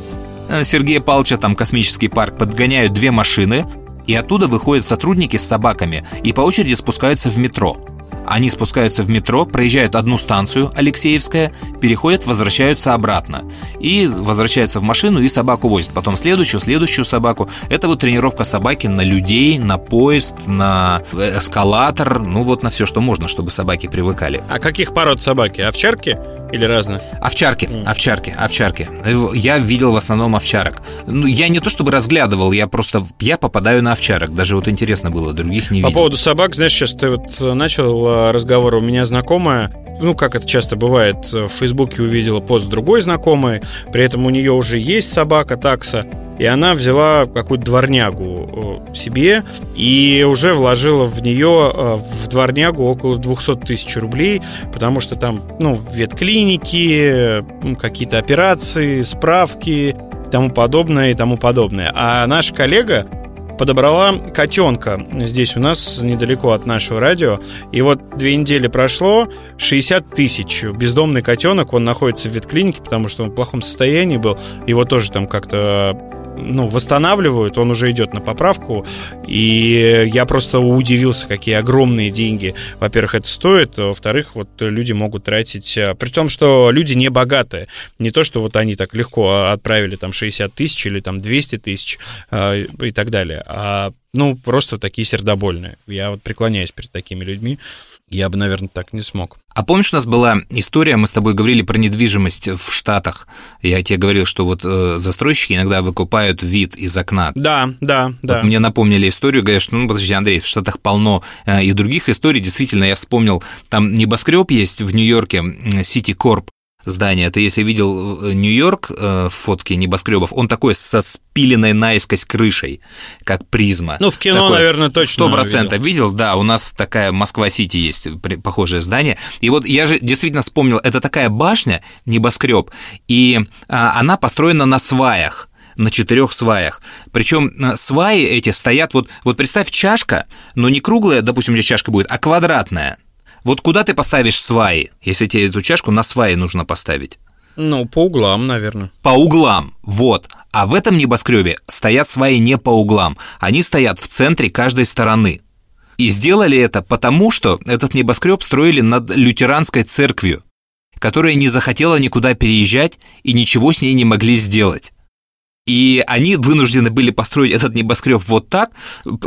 э, Сергея Павловича, там космический парк, подгоняют две машины, и оттуда выходят сотрудники с собаками и по очереди спускаются в метро. Они спускаются в метро, проезжают одну станцию, Алексеевская, переходят, возвращаются обратно. И возвращаются в машину и собаку возят. Потом следующую, следующую собаку. Это вот тренировка собаки на людей, на поезд, на эскалатор, ну вот на все, что можно, чтобы собаки привыкали. А каких пород собаки? Овчарки или разные? Овчарки, овчарки, овчарки. Я видел в основном овчарок. Ну, я не то чтобы разглядывал, я просто я попадаю на овчарок. Даже вот интересно было, других не По видел. поводу собак, знаешь, сейчас ты вот э, начал э, разговор, у меня знакомая, ну, как это часто бывает, э, в Фейсбуке увидела пост другой знакомой, при этом у нее уже есть собака, такса, и она взяла какую-то дворнягу э, себе и уже вложила в нее, э, в дворнягу, около 200 тысяч рублей, потому что там, ну, ветклиники, э, какие-то операции, справки, тому подобное и тому подобное. А наш коллега подобрала котенка здесь у нас недалеко от нашего радио. И вот две недели прошло, 60 тысяч. Бездомный котенок, он находится в ветклинике, потому что он в плохом состоянии был. Его тоже там как-то ну, восстанавливают, он уже идет на поправку. И я просто удивился, какие огромные деньги, во-первых, это стоит, а во-вторых, вот люди могут тратить, а, при том, что люди не богатые. Не то, что вот они так легко отправили там 60 тысяч или там 200 тысяч а, и так далее, а ну, просто такие сердобольные. Я вот преклоняюсь перед такими людьми. Я бы, наверное, так не смог. А помнишь, у нас была история, мы с тобой говорили про недвижимость в Штатах. Я тебе говорил, что вот э, застройщики иногда выкупают вид из окна. Да, да, да. Вот мне напомнили историю, говорят, что, ну, подожди, Андрей, в Штатах полно э, и других историй. Действительно, я вспомнил, там небоскреб есть в Нью-Йорке, City Corp здание. Ты если видел э, Нью-Йорк э, в фотке небоскребов, он такой со спиленной наискось крышей, как призма. Ну, в кино, Такой, наверное, точно Сто процентов видел, да, у нас такая Москва-Сити есть, похожее здание. И вот я же действительно вспомнил, это такая башня, небоскреб, и а, она построена на сваях на четырех сваях. Причем э, сваи эти стоят, вот, вот представь чашка, но не круглая, допустим, у тебя чашка будет, а квадратная. Вот куда ты поставишь сваи, если тебе эту чашку на сваи нужно поставить? Ну, по углам, наверное. По углам, вот. А в этом небоскребе стоят сваи не по углам, они стоят в центре каждой стороны. И сделали это потому, что этот небоскреб строили над лютеранской церковью, которая не захотела никуда переезжать и ничего с ней не могли сделать. И они вынуждены были построить этот небоскреб вот так,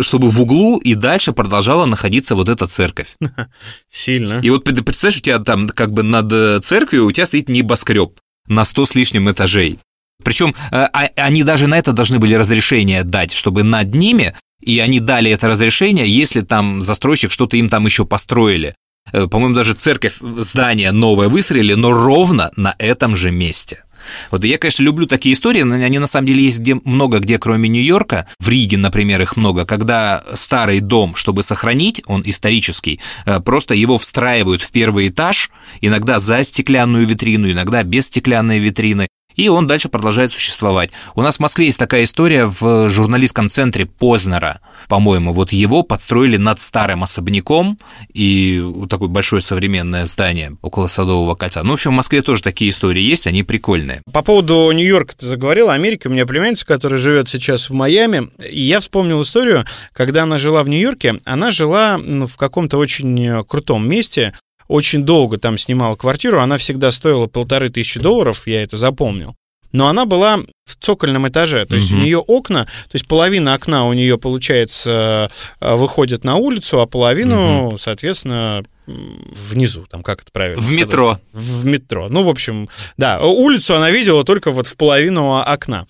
чтобы в углу и дальше продолжала находиться вот эта церковь. *laughs* Сильно. И вот представляешь, у тебя там как бы над э, церковью у тебя стоит небоскреб на 100 с лишним этажей. Причем э, а- они даже на это должны были разрешение дать, чтобы над ними, и они дали это разрешение, если там застройщик что-то им там еще построили. Э, По-моему, даже церковь, здание новое выстроили, но ровно на этом же месте. Вот я, конечно, люблю такие истории, но они на самом деле есть где много где, кроме Нью-Йорка. В Риге, например, их много. Когда старый дом, чтобы сохранить, он исторический, э, просто его встраивают в первый этаж, иногда за стеклянную витрину, иногда без стеклянной витрины. И он дальше продолжает существовать. У нас в Москве есть такая история в журналистском центре Познера, по-моему. Вот его подстроили над старым особняком и такое большое современное здание около Садового кольца. Ну, в общем, в Москве тоже такие истории есть, они прикольные. По поводу Нью-Йорка ты заговорил, Америки. У меня племянница, которая живет сейчас в Майами, и я вспомнил историю, когда она жила в Нью-Йорке, она жила ну, в каком-то очень э, крутом месте, очень долго там снимала квартиру, она всегда стоила полторы тысячи долларов, я это запомнил. Но она была в цокольном этаже, то есть Мгм. у нее окна, то есть половина окна у нее, получается, э, выходит на улицу, а половину, соответственно, м, внизу, там как это правильно? В сказать? метро. В метро. Ну, в общем, да, улицу она видела только вот в половину окна.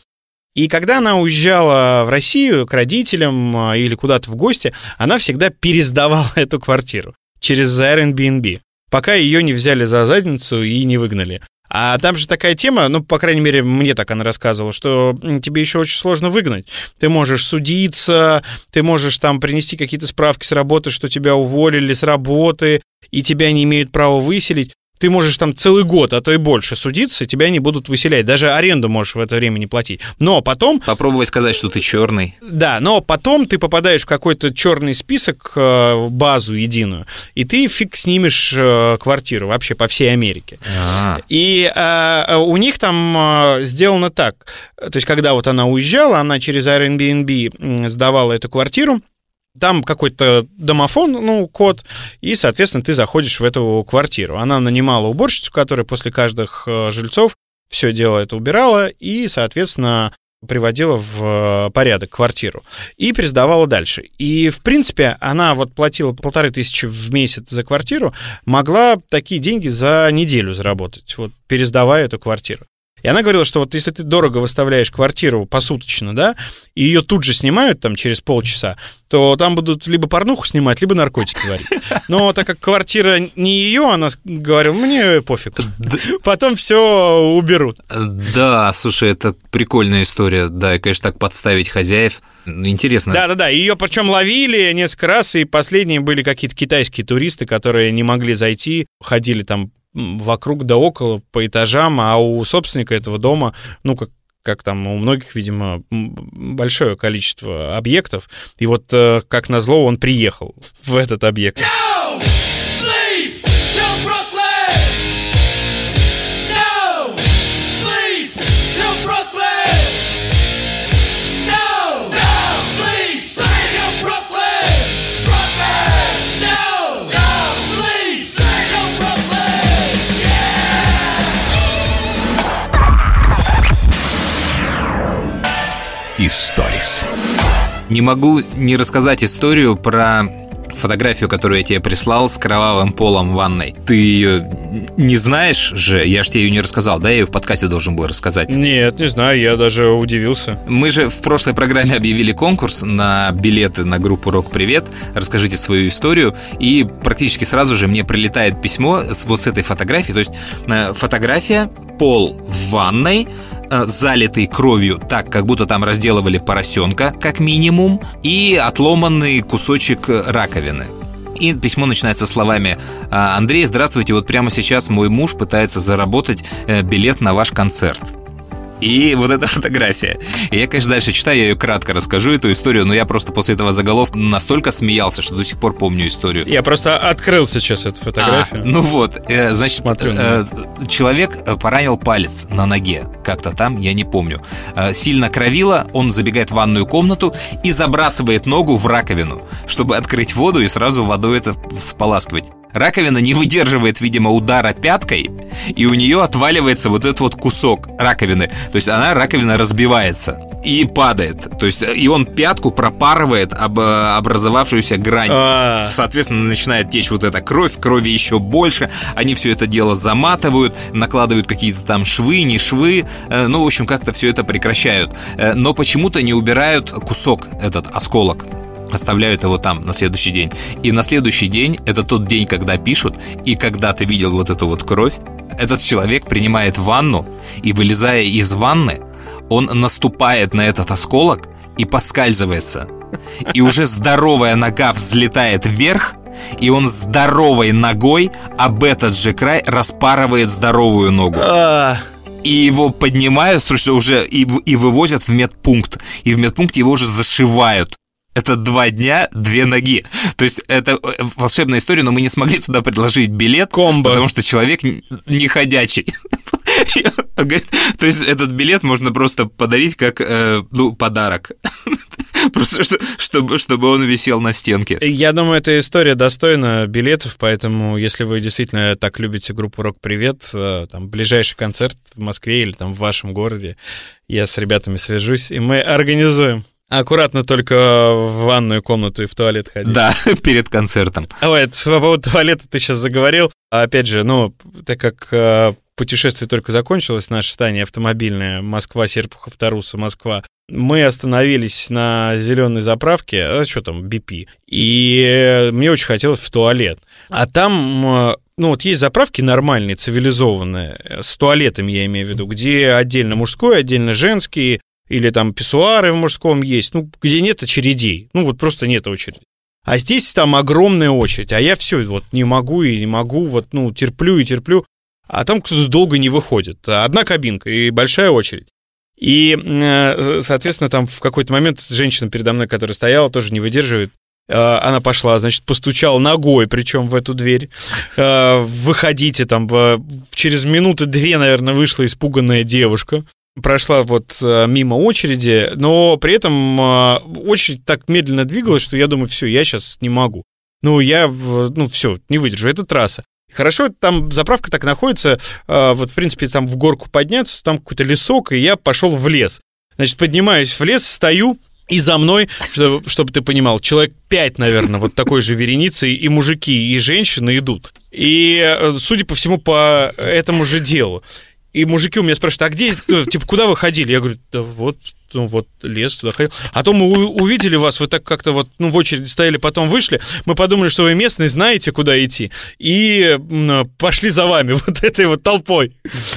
И когда она уезжала в Россию к родителям а, или куда-то в гости, она всегда пересдавала *laughs* эту квартиру через Airbnb, пока ее не взяли за задницу и не выгнали. А там же такая тема, ну, по крайней мере, мне так она рассказывала, что тебе еще очень сложно выгнать. Ты можешь судиться, ты можешь там принести какие-то справки с работы, что тебя уволили с работы, и тебя не имеют права выселить. Ты можешь там целый год, а то и больше судиться, тебя не будут выселять. Даже аренду можешь в это время не платить. Но потом Попробуй сказать, что ты черный. да, но потом ты попадаешь в какой-то черный список, э, базу единую, и ты фиг снимешь э, квартиру вообще по всей Америке. А, И э, у них там сделано так. То есть, когда вот она уезжала, она через Airbnb сдавала эту квартиру, там какой-то домофон, ну, код, и, соответственно, ты заходишь в эту квартиру. Она нанимала уборщицу, которая после каждых э, жильцов все дело это убирала и, соответственно, приводила в э, порядок квартиру и пересдавала дальше. И, в принципе, она вот платила полторы тысячи в месяц за квартиру, могла такие деньги за неделю заработать, вот пересдавая эту квартиру. И она говорила, что вот если ты дорого выставляешь квартиру посуточно, да, и ее тут же снимают там через полчаса, то там будут либо порнуху снимать, либо наркотики варить. Но так как квартира не ее, она говорила, мне пофиг. Потом все уберут. Да, слушай, это прикольная история. Да, и, конечно, так подставить хозяев. Интересно. Да-да-да, ее причем ловили несколько раз, и последние были какие-то китайские туристы, которые не могли зайти, ходили там вокруг да около по этажам, а у собственника этого дома, ну, как как там у многих, видимо, большое количество объектов. И вот, э, как назло, он приехал в этот объект. Sleep Историс. Не могу не рассказать историю про фотографию, которую я тебе прислал с кровавым полом в ванной. Ты ее не знаешь же? Я ж тебе ее не рассказал, да? Я ее в подкасте должен был рассказать. Нет, не знаю, я даже удивился. Мы же в прошлой программе объявили конкурс на билеты на группу «Рок Привет». Расскажите свою историю. И практически сразу же мне прилетает письмо с вот с этой фотографией. То есть э, фотография, пол в ванной, э, залитый кровью так, как будто там разделывали поросенка, как минимум, и отломанный кусочек э, раковины. И письмо начинается словами «А, «Андрей, здравствуйте, вот прямо сейчас мой муж пытается заработать э, билет на ваш концерт». И вот эта *laughs* фотография. И я, конечно, дальше читаю, я ее кратко расскажу, эту историю, но я просто после этого заголовка настолько смеялся, что до сих пор помню историю. Я просто открыл сейчас эту фотографию. А, ну вот, э, значит, Смотрю э, человек э, поранил палец на ноге, как-то там, я не помню. Э, сильно кровило, он забегает в ванную комнату и забрасывает ногу в раковину, чтобы открыть воду и сразу водой это споласкивать. Раковина не выдерживает, видимо, удара пяткой, и у нее отваливается вот этот вот кусок раковины. То есть она, раковина разбивается и падает. То есть и он пятку пропарывает об э, образовавшуюся грань. А. Соответственно, начинает течь вот эта кровь, крови еще больше. Они все это дело заматывают, накладывают какие-то там швы, не швы. Э, Ну, в общем, как-то все это прекращают. Э, Но почему-то не убирают кусок, этот осколок оставляют его там на следующий день. И на следующий день, это тот день, когда пишут, и когда ты видел вот эту вот кровь, этот человек принимает ванну, и вылезая из ванны, он наступает на этот осколок и поскальзывается. И уже здоровая нога взлетает вверх, и он здоровой ногой об этот же край распарывает здоровую ногу. А, И его поднимают, слушай, уже и, и вывозят в медпункт. И в медпункте его уже зашивают. Это два дня, две ноги. То есть это э, волшебная история, но мы не смогли туда предложить билет, Комбо. потому что человек не ходячий. То есть этот билет можно просто подарить как э, ну, подарок. *laughs* Просто что- чтобы, чтобы он висел на стенке. Я думаю, эта история достойна билетов, поэтому если вы действительно так любите группу «Рок Привет», э, там ближайший концерт в Москве или там в вашем городе, я с ребятами свяжусь, и мы организуем. Аккуратно только в ванную комнату и в туалет ходить. Да, *laughs* перед концертом. А вот, по поводу туалета ты сейчас заговорил. А Опять же, ну, так как э, путешествие только закончилось, наше стание автомобильное, Москва, Серпухов, Таруса, Москва, мы остановились на зеленой заправке, а что там, BP, и мне очень хотелось в туалет. А там, э, ну, вот есть заправки нормальные, цивилизованные, э, с туалетами, я имею в виду, где отдельно мужской, отдельно женский, или там писсуары в мужском есть, ну, где нет очередей, ну, вот просто нет очереди. А здесь там огромная очередь, а я все вот не могу и не могу, вот, ну, терплю и терплю, а там кто-то долго не выходит. Одна кабинка и большая очередь. И, э, соответственно, там в какой-то момент женщина передо мной, которая стояла, тоже не выдерживает. Э, Она пошла, значит, постучала ногой, причем в эту дверь. Э, Выходите там. Через минуты две, наверное, вышла испуганная девушка. Прошла вот э, мимо очереди, но при этом э, очередь так медленно двигалась, что я думаю, все, я сейчас не могу. Ну, я, ну, все, не выдержу, это трасса. Хорошо, там заправка так находится, э, вот, в принципе, там в горку подняться, там какой-то лесок, и я пошел в лес. Значит, поднимаюсь в лес, стою, и за мной, чтобы, чтобы ты понимал, человек пять, наверное, вот такой же вереницей, и мужики, и женщины идут. И, судя по всему, по этому же делу. И мужики у меня спрашивают, а где, типа, куда вы ходили? Я говорю, да вот, ну, вот лес туда ходил. А то мы увидели вас, вы так как-то вот, ну, в очереди стояли, потом вышли. Мы подумали, что вы местные, знаете, куда идти. И пошли за вами *laughs* вот этой вот толпой.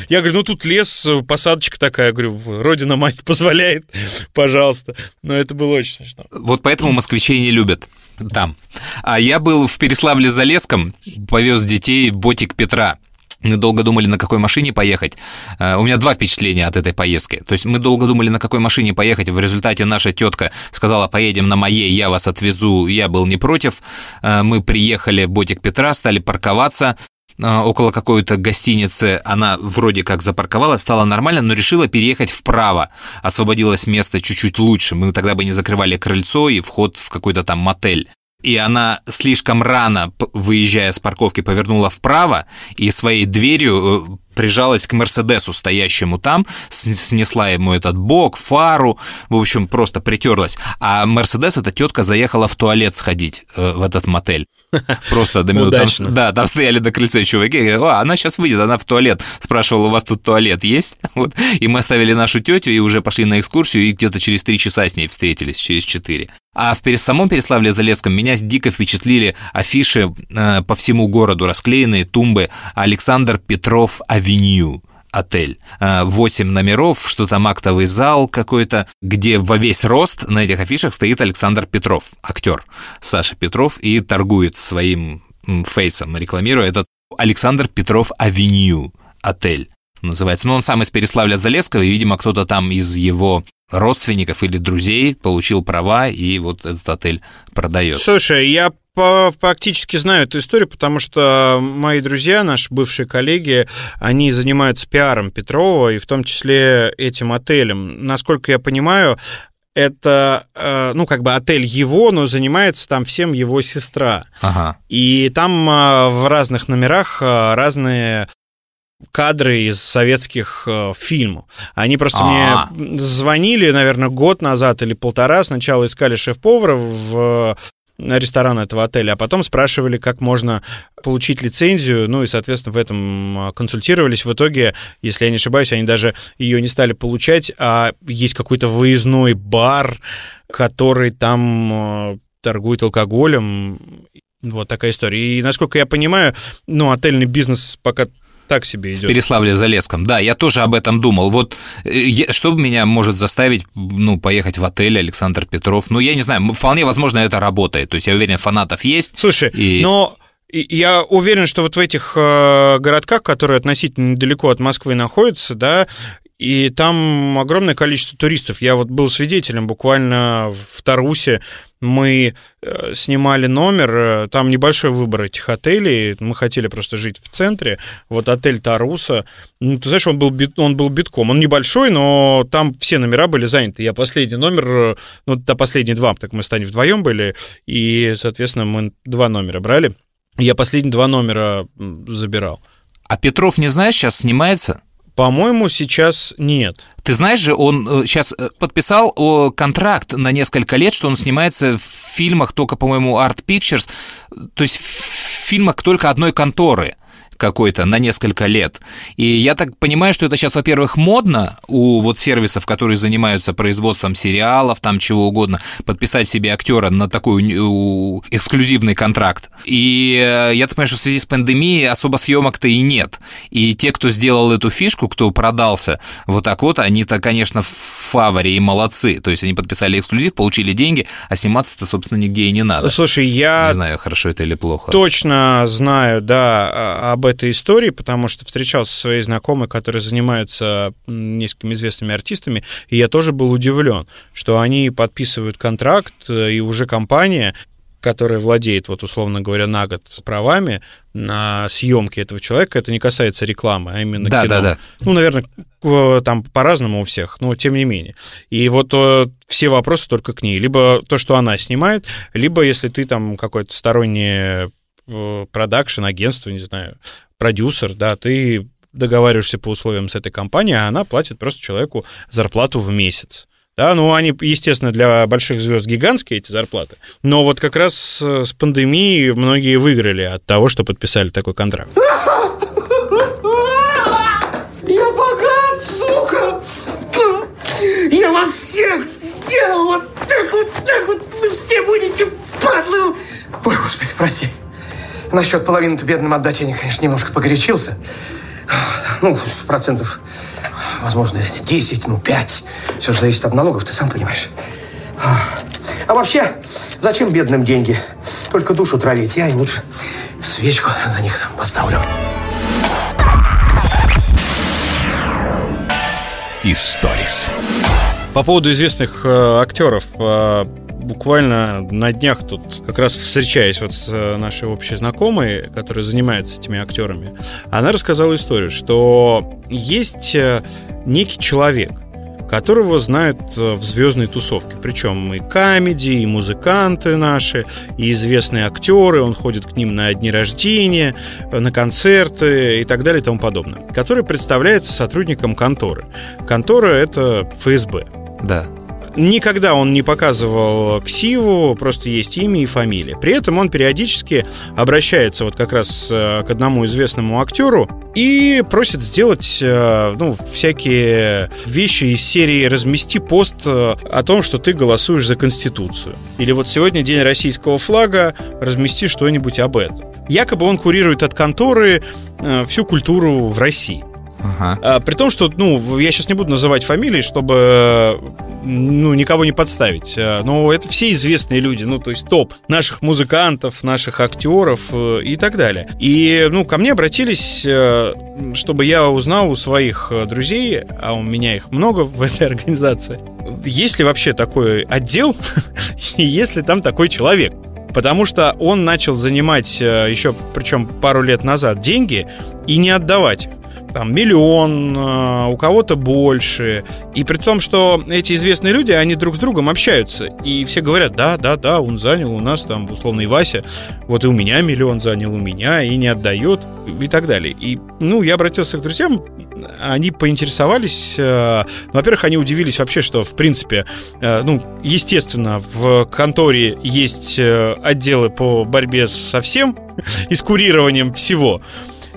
Я говорю, ну, тут лес, посадочка такая. Я говорю, родина мать позволяет, *laughs* пожалуйста. Но это было очень смешно. Вот поэтому москвичей не любят там. А я был в Переславле-Залесском, повез детей в ботик Петра. Мы долго думали, на какой машине поехать. Э, У меня два впечатления от этой поездки. То есть мы долго думали, на какой машине поехать. В результате наша тетка сказала, поедем на моей, я вас отвезу. Я был не против. Э, Мы приехали в Ботик Петра, стали парковаться э, около какой-то гостиницы. Она вроде как запарковалась, стало нормально, но решила переехать вправо. Освободилось место чуть-чуть лучше. Мы тогда бы не закрывали крыльцо и вход в какой-то там мотель. И она слишком рано, выезжая с парковки, повернула вправо и своей дверью э, прижалась к Мерседесу, стоящему там, снесла ему этот бок, фару, в общем, просто притерлась. А Мерседес, эта тетка, заехала в туалет сходить э, в этот мотель. *laughs* Просто до минуты. Там, да, там стояли до крыльца чуваки, и говорят, «О, она сейчас выйдет, она в туалет. Спрашивала, у вас тут туалет есть? *laughs* Вот. И мы оставили нашу тетю и уже пошли на экскурсию, и где-то через три часа с ней встретились, через четыре. А в самом Переславле-Залесском меня дико впечатлили афиши э, по всему городу, расклеенные тумбы «Александр Петров Авеню» отель. Э, Восемь номеров, что там актовый зал какой-то, где во весь рост на этих афишах стоит Александр Петров, актер Саша Петров, и торгует своим фейсом, рекламируя этот Александр Петров Авеню отель называется. Но он сам из Переславля-Залесского, и, видимо, кто-то там из его родственников или друзей получил права, и вот этот отель продает. Слушай, я фактически знаю эту историю, потому что мои друзья, наши бывшие коллеги, они занимаются пиаром Петрова, и в том числе этим отелем. Насколько я понимаю, это, э, ну, как бы отель его, но занимается там всем его сестра. Ага. И там э, в разных номерах э, разные кадры из советских э, фильмов. Они просто А. мне звонили, наверное, год назад или полтора. Сначала искали шеф-повара в э, ресторан этого отеля, а потом спрашивали, как можно получить лицензию, ну и, соответственно, в этом э, консультировались. В итоге, если я не ошибаюсь, они даже ее не стали получать, а есть какой-то выездной бар, который там э, торгует алкоголем. Вот такая история. И, насколько я понимаю, ну, отельный бизнес пока так себе В идет. Переславле-Залесском. Да, я тоже об этом думал. Вот э, что меня может заставить, ну, поехать в отель Александр Петров? Ну, я не знаю, вполне возможно, это работает. То есть я уверен, фанатов есть. Слушай, И- но я уверен, что вот в этих э, городках, которые относительно недалеко от Москвы находятся, да, и там огромное количество туристов. Я вот был свидетелем буквально в Тарусе. Мы э, снимали номер, там небольшой выбор этих отелей. Мы хотели просто жить в центре. Вот отель Таруса. Ну, ты знаешь, он был, бит- он был битком. Он небольшой, но там все номера были заняты. Я последний номер, э, ну, да, последние два, так мы с Таней вдвоем были, и, соответственно, мы два номера брали. Я последние два номера забирал. А Петров, не знаешь, сейчас снимается? По-моему, сейчас нет. Ты знаешь же, он сейчас подписал о, контракт на несколько лет, что он снимается в фильмах только, по-моему, Art Pictures, то есть в фильмах только одной конторы какой-то на несколько лет. И я так понимаю, что это сейчас, во-первых, модно у вот сервисов, которые занимаются производством сериалов, там чего угодно, подписать себе актера на такой эксклюзивный контракт. И э, я так понимаю, что в связи с пандемией особо съемок-то и нет. И те, кто сделал эту фишку, кто продался вот так вот, они-то, конечно, в фаворе и молодцы. То есть они подписали эксклюзив, получили деньги, а сниматься-то, собственно, нигде и не надо. Слушай, я Не знаю, хорошо это или плохо. точно знаю, да, а- об этой истории, потому что встречался со своей знакомой, которые занимаются м, несколькими известными артистами, и я тоже был удивлен, что они подписывают контракт, э, и уже компания которая владеет, вот условно говоря, на год с правами на съемки этого человека, это не касается рекламы, а именно Да, кино. да, да. Ну, наверное, к- там по-разному у всех, но тем не менее. И вот э, все вопросы только к ней. Либо то, что она снимает, либо если ты там какое-то стороннее э, продакшн, агентство, не знаю, продюсер, да, ты договариваешься по условиям с этой компанией, а она платит просто человеку зарплату в месяц. Да, ну они, естественно, для больших звезд гигантские эти зарплаты, но вот как раз с с пандемией многие выиграли от того, что подписали такой контракт. Я богат, сука! Я вас всех сделал вот так вот, так вот. Вы все будете падлы. Ой, господи, прости. Насчет половины-то бедным отдать я, конечно, немножко погорячился. Ну, процентов, возможно, 10, ну, 5. Все же зависит от налогов, ты сам понимаешь. А вообще, зачем бедным деньги? Только душу травить. Я им лучше свечку за них там поставлю. Историс. По поводу известных э, актеров, э, буквально на днях тут как раз встречаясь вот с э, нашей общей знакомой, которая занимается этими актерами, она рассказала историю, что есть э, некий человек, которого знают э, в звездной тусовке. Причем и камеди, и музыканты наши, и известные актеры. Он ходит к ним на дни рождения, на концерты и так далее и тому подобное. Который представляется сотрудником конторы. Контора — это ФСБ. Да. Никогда он не показывал ксиву, просто есть имя и фамилия. При этом он периодически обращается вот как раз э, к одному известному актеру и просит сделать э, ну, всякие вещи из серии «Размести пост э, о том, что ты голосуешь за Конституцию». Или вот сегодня день российского флага, размести что-нибудь об этом. Якобы он курирует от конторы всю культуру в России. Ага. А, при том, что, ну, я сейчас не буду называть фамилии, чтобы, ну, никого не подставить. А, Но это все известные люди, ну, то есть топ наших музыкантов, наших актеров э, и так далее. И, ну, ко мне обратились, э, чтобы я узнал у своих э, друзей, а у меня их много в этой организации, есть ли вообще такой отдел, *laughs* и есть ли там такой человек. Потому что он начал занимать еще, причем пару лет назад, деньги и не отдавать их. Там миллион, э, у кого-то больше. И при том, что эти известные люди, они друг с другом общаются. И все говорят, да, да, да, он занял у нас там, условно, и Вася. Вот и у меня миллион занял, у меня, и не отдает, и так далее. И, ну, я обратился к друзьям, они поинтересовались. э, Во-первых, они удивились вообще, что, в принципе, э, ну, естественно, в конторе есть отделы по борьбе со всем *laughs* и с курированием всего.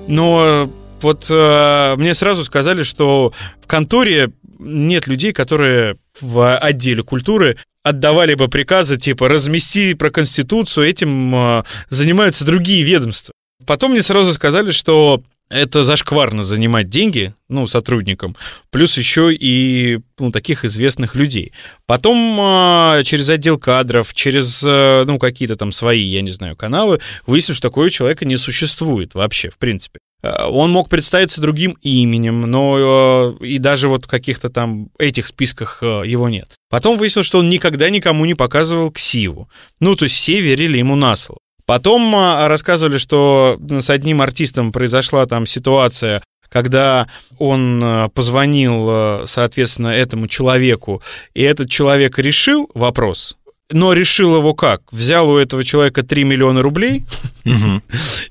Но вот э, мне сразу сказали, что в конторе нет людей, которые в отделе культуры отдавали бы приказы типа размести про Конституцию, этим э, занимаются другие ведомства. Потом мне сразу сказали, что это зашкварно занимать деньги, ну, сотрудникам, плюс еще и ну, таких известных людей. Потом э, через отдел кадров, через, э, ну, какие-то там свои, я не знаю, каналы, выяснилось, что такого человека не существует вообще, в принципе. Э, Он мог представиться другим именем, но э, и даже вот в каких-то там этих списках э, его нет. Потом выяснилось, что он никогда никому не показывал ксиву. Ну, то есть все верили ему на слово. Потом рассказывали, что с одним артистом произошла там ситуация, когда он позвонил, соответственно, этому человеку, и этот человек решил вопрос, но решил его как? Взял у этого человека 3 миллиона рублей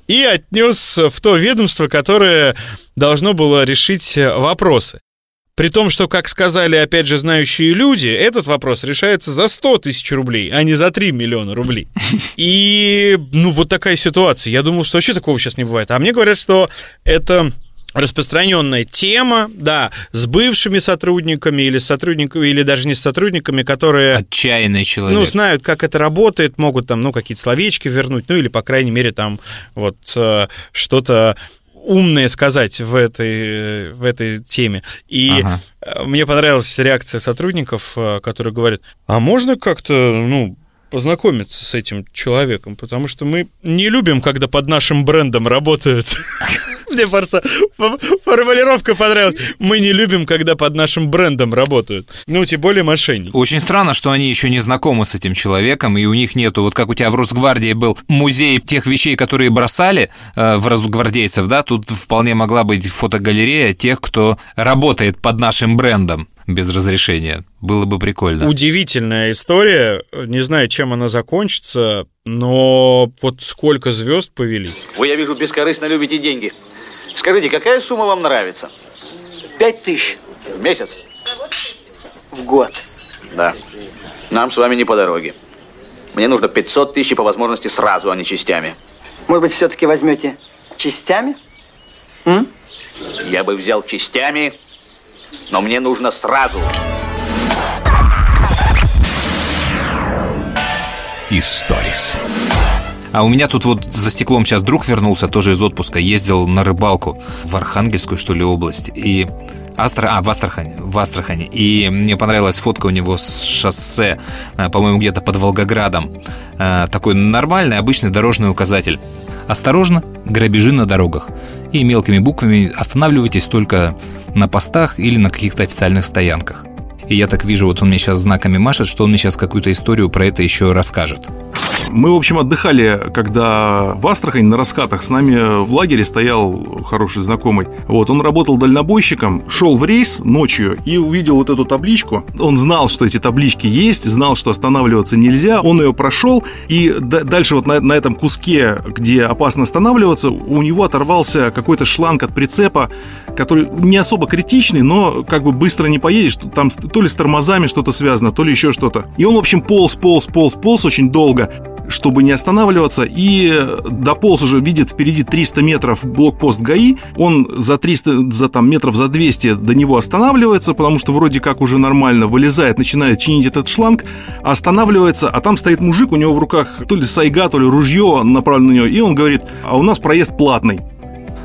и отнес в то ведомство, которое должно было решить э, вопросы. При том, что, как сказали, опять же, знающие люди, этот вопрос решается за 100 тысяч рублей, а не за 3 миллиона рублей. И, ну, вот такая ситуация. Я думал, что вообще такого сейчас не бывает. А мне говорят, что это распространенная тема, да, с бывшими сотрудниками или сотрудниками, или даже не с сотрудниками, которые... Отчаянный человек. Ну, знают, как это работает, могут там, ну, какие-то словечки вернуть, ну, или, по крайней мере, там вот э, что-то умное сказать в этой, в этой теме. И Ага. э, мне понравилась реакция сотрудников, э, которые говорят, а можно как-то, ну, познакомиться с этим человеком, потому что мы не любим, когда под нашим брендом работают. *laughs* Мне просто фо- формулировка понравилась. Мы не любим, когда под нашим брендом работают. Ну, тем более мошенники. Очень странно, что они еще не знакомы с этим человеком, и у них нету, вот как у тебя в Росгвардии был музей тех вещей, которые бросали э, в росгвардейцев, да, тут вполне могла быть фотогалерея тех, кто работает под нашим брендом без разрешения. Было бы прикольно. Удивительная история. Не знаю, чем она закончится, но вот сколько звезд повелись. Вы, я вижу, бескорыстно любите деньги. Скажите, какая сумма вам нравится? Пять тысяч В месяц? в год. Да. Нам с вами не по дороге. Мне нужно 500 тысяч по возможности сразу, а не частями. Может быть, все-таки возьмете частями? Я бы взял частями, но мне нужно сразу. Историс. А у меня тут вот за стеклом сейчас друг вернулся, тоже из отпуска, ездил на рыбалку в Архангельскую, что ли, область. И Астра... А, в Астрахани, в Астрахани. И мне понравилась фотка у него с шоссе, э, по-моему, где-то под Волгоградом. Э, Такой нормальный, обычный дорожный указатель. Осторожно, грабежи на дорогах. И мелкими буквами останавливайтесь только на постах или на каких-то официальных стоянках. И я так вижу, вот он мне сейчас знаками машет, что он мне сейчас какую-то историю про это еще расскажет. Мы, в общем, отдыхали, когда в Астрахани на раскатах с нами в лагере стоял хороший знакомый. Вот, он работал дальнобойщиком, шел в рейс ночью и увидел вот эту табличку. Он знал, что эти таблички есть, знал, что останавливаться нельзя. Он ее прошел, и дальше вот на, на этом куске, где опасно останавливаться, у него оторвался какой-то шланг от прицепа, который не особо критичный, но как бы быстро не поедешь. Там то ли с тормозами что-то связано, то ли еще что-то. И он, в общем, полз, полз, полз, полз очень долго чтобы не останавливаться, и дополз уже, видит впереди 300 метров блокпост ГАИ, он за 300, за там метров за 200 до него останавливается, потому что вроде как уже нормально, вылезает, начинает чинить этот шланг, останавливается, а там стоит мужик, у него в руках то ли сайга, то ли ружье направлено на него, и он говорит, а у нас проезд платный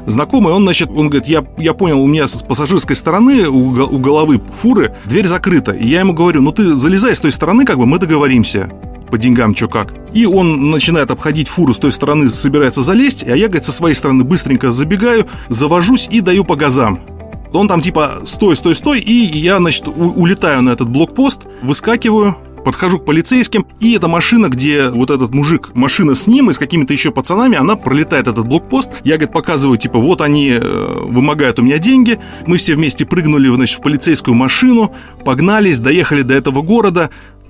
знакомый, он, значит, он говорит, я, я понял, у меня с пассажирской стороны, у, у головы фуры, дверь закрыта. И я ему говорю, ну ты залезай с той стороны, как бы мы договоримся по деньгам, что как. И он начинает обходить фуру с той стороны, собирается залезть, а я, говорит, со своей стороны быстренько забегаю, завожусь и даю по газам. Он там типа стой, стой, стой, и я, значит, улетаю на этот блокпост, выскакиваю, Подхожу к полицейским, и эта машина, где вот этот мужик, машина с ним и с какими-то еще пацанами, она пролетает этот блокпост. Я, говорит, показываю, типа, вот они э, вымогают у меня деньги. Мы все вместе прыгнули, значит, в полицейскую машину, погнались, доехали до этого города.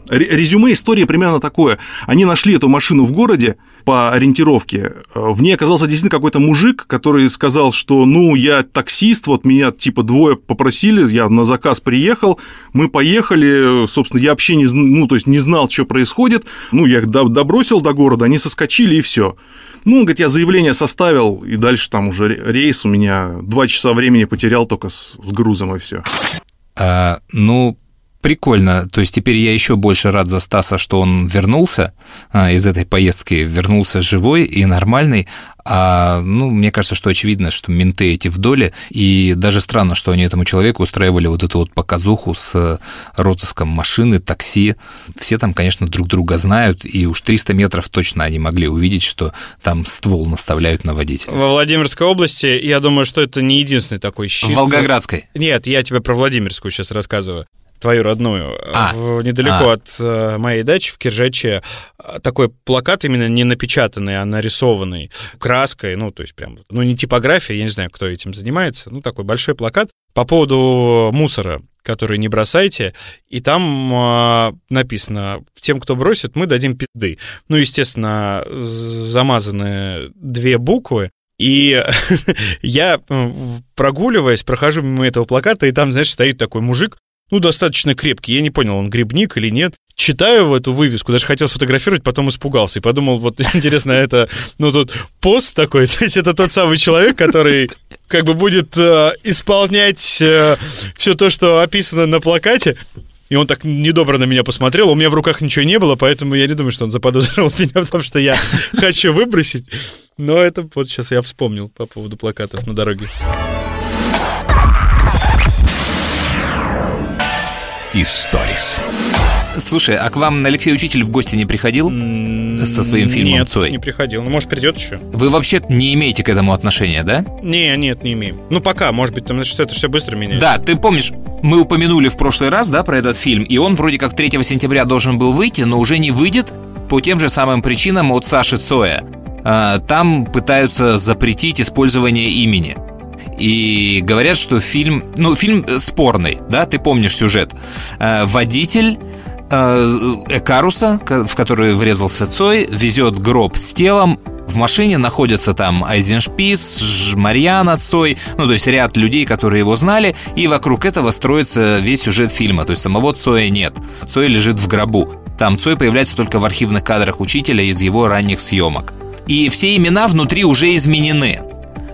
Ре- Резюме истории примерно такое. Они нашли эту машину в городе по ориентировке. Э, В ней оказался действительно какой-то мужик, который сказал, что, ну, я таксист, вот меня типа двое попросили, я на заказ приехал, мы поехали, собственно, я вообще не, ну, то есть не знал, что происходит. Ну, я их до- добросил до города, они соскочили и все. Ну, он говорит, я заявление составил, и дальше там уже ре- рейс у меня два часа времени потерял только с, с грузом и все. А, ну, прикольно. То есть теперь я еще больше рад за Стаса, что он вернулся а, из этой поездки, вернулся живой и нормальный. А, ну, мне кажется, что очевидно, что менты эти в доле, и даже странно, что они этому человеку устраивали вот эту вот показуху с э, розыском машины, такси. Все там, конечно, друг друга знают, и уж 300 метров точно они могли увидеть, что там ствол наставляют на водителя. Во Владимирской области, я думаю, что это не единственный такой щит. В Волгоградской. Нет, я тебе про Владимирскую сейчас рассказываю. Твою родную. А. В- недалеко А. от э, моей дачи в Киржаче э, такой плакат именно не напечатанный, а нарисованный краской, ну, то есть прям, ну, не типография, я не знаю, кто этим занимается, ну, такой большой плакат по поводу мусора, который не бросайте, и там э, написано, тем, кто бросит, мы дадим пизды. Ну, естественно, замазаны две буквы, и *laughs* я, прогуливаясь, прохожу мимо этого плаката, и там, знаешь, стоит такой мужик, ну, достаточно крепкий. Я не понял, он грибник или нет. Читаю в эту вывеску, даже хотел сфотографировать, потом испугался и подумал, вот *laughs* интересно, это, ну, тут пост такой, *laughs* то есть это тот самый человек, который как бы будет э, исполнять все то, что описано на плакате. И он так недобро на меня посмотрел. У меня в руках ничего не было, поэтому я не думаю, что он заподозрил *laughs* меня в том, что я хочу выбросить. Но это вот сейчас я вспомнил по поводу плакатов на дороге. Историс. Слушай, а к вам Алексей Учитель в гости не приходил со своим фильмом Нет, «Цой»? не приходил. Ну, может, придет еще. Вы вообще не имеете к этому отношения, да? Не, нет, не имеем. Ну, пока, может быть, там значит, это все быстро меняется. Да, ты помнишь, мы упомянули в прошлый раз, да, про этот фильм, и он вроде как 3 сентября должен был выйти, но уже не выйдет по тем же самым причинам от Саши Цоя. А, Там пытаются запретить использование имени. И говорят, что фильм, ну, фильм спорный, да, ты помнишь сюжет. А, Водитель э, Экаруса, ко- в который врезался Цой, везет гроб с телом. В машине находятся там Айзеншпис, Марьяна Цой, ну, то есть ряд людей, которые его знали, и вокруг этого строится весь сюжет фильма. То есть самого Цоя нет. Цой лежит в гробу. Там Цой появляется только в архивных кадрах учителя из его ранних съемок. И все имена внутри уже изменены.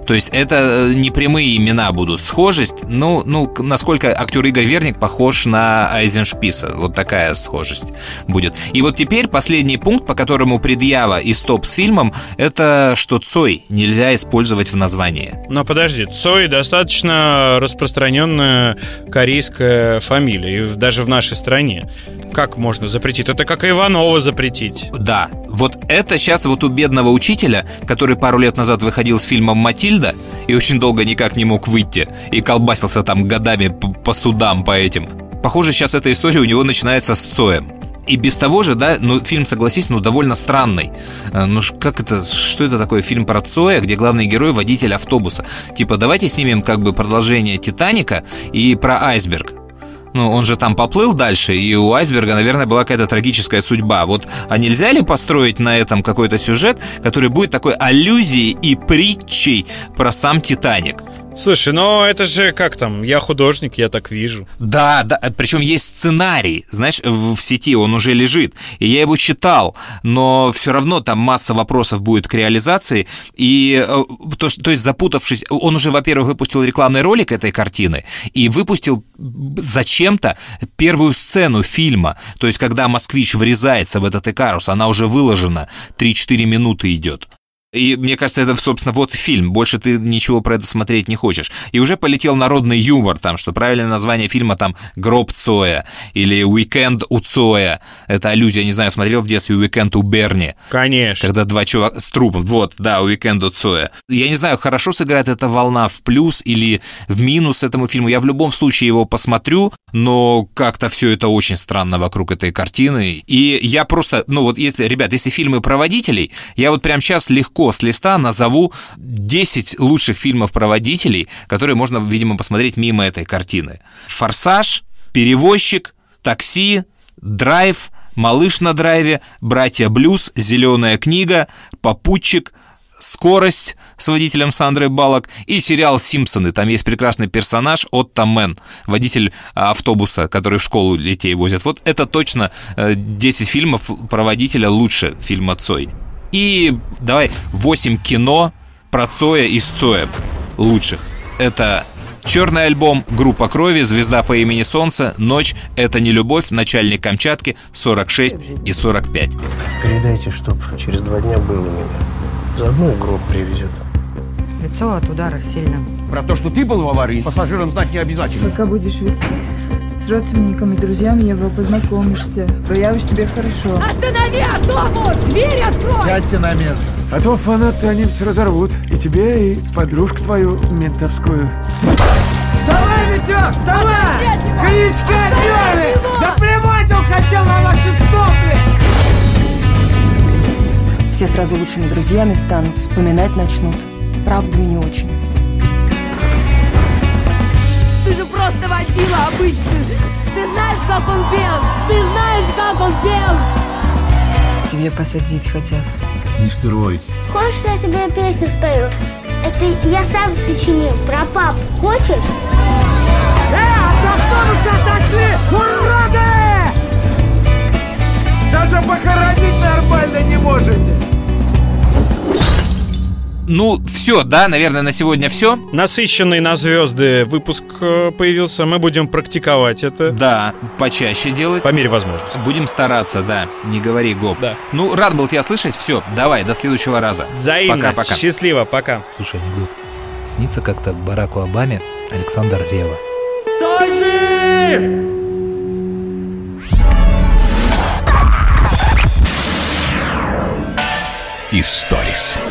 То есть это э, не прямые имена будут. Схожесть, ну, ну, насколько актер Игорь Верник похож на Айзеншписа. Вот такая схожесть будет. И вот теперь последний пункт, по которому предъява и стоп с фильмом, это что Цой нельзя использовать в названии. Но подожди, Цой достаточно распространенная корейская фамилия, и даже в нашей стране. Как можно запретить? Это как Иванова запретить. Да, вот это сейчас вот у бедного учителя, который пару лет назад выходил с фильмом «Матильда» и очень долго никак не мог выйти, и колбасился там годами по судам по этим. Похоже, сейчас эта история у него начинается с Цоем. И без того же, да, ну, фильм, согласись, ну, довольно странный. Э, Ну, как это, что это такое фильм про Цоя, где главный герой – водитель автобуса? Типа, давайте снимем как бы продолжение «Титаника» и про айсберг. Ну, он же там поплыл дальше, и у айсберга, наверное, была какая-то трагическая судьба. Вот, а нельзя ли построить на этом какой-то сюжет, который будет такой аллюзией и притчей про сам Титаник? Слушай, ну это же как там, я художник, я так вижу. Да, да, причем есть сценарий, знаешь, в, сети он уже лежит, и я его читал, но все равно там масса вопросов будет к реализации, и э, то, то есть запутавшись, он уже, во-первых, выпустил рекламный ролик этой картины, и выпустил зачем-то первую сцену фильма, то есть когда москвич врезается в этот Икарус, она уже выложена, 3-4 минуты идет. И мне кажется, это, собственно, вот фильм. Больше ты ничего про это смотреть не хочешь. И уже полетел народный юмор, там, что правильное название фильма там «Гроб Цоя» или «Уикенд у Цоя». Это аллюзия, не знаю, смотрел в детстве «Уикенд у Берни». Конечно. Когда два чувака с трупом. Вот, да, «Уикенд у Цоя». Я не знаю, хорошо сыграет эта волна в плюс или в минус этому фильму. Я в любом случае его посмотрю, но как-то все это очень странно вокруг этой картины. И я просто, ну вот если, ребят, если фильмы про водителей, я вот прямо сейчас легко с листа назову 10 лучших фильмов про водителей, которые можно, видимо, посмотреть мимо этой картины. «Форсаж», «Перевозчик», «Такси», «Драйв», «Малыш на драйве», «Братья Блюз», «Зеленая книга», «Попутчик», «Скорость» с водителем Сандрой Балок и сериал «Симпсоны». Там есть прекрасный персонаж Отто Мэн, водитель а, автобуса, который в школу детей возят. Вот это точно э, 10 фильмов про водителя лучше фильма «Цой». И давай 8 кино про Цоя из Цоя лучших. Это Черный альбом, группа крови, звезда по имени Солнце, ночь, это не любовь, начальник Камчатки, 46 и 45. Передайте, чтоб через два дня был у меня. Заодно гроб привезет. Лицо от удара сильно. Про то, что ты был в аварии, пассажирам знать не обязательно. Пока будешь вести, с родственниками, друзьями его познакомишься, проявишь себя хорошо. Останови автобус! Дверь открой! Сядьте на место. А то фанаты они-нибудь разорвут. И тебе, и подружку твою ментовскую. Вставай, Витек, вставай! От него! Да плевать он хотел на ваши сопли! Все сразу лучшими друзьями станут, вспоминать начнут. Правду и не очень. Просто водила обычный. Ты знаешь, как он пел? Ты знаешь, как он пел? Тебе посадить хотят. Не впервой. Хочешь, я тебе песню спою? Это я сам сочинил. Про папу. Хочешь? Э, от автобуса отошли! Уроды! Даже похоронить нормально не можете! Ну, все, да, наверное, на сегодня все. Насыщенный на звезды выпуск э, появился. Мы будем практиковать это. Да, почаще делать. По мере возможности. Будем стараться, да. Не говори гоп. Да. Ну, рад был тебя слышать. Все, давай, до следующего раза. Взаимно. Пока-пока. Счастливо, пока. Слушай, анекдот. Снится как-то Бараку Обаме Александр Рева. Стой жив! Историс.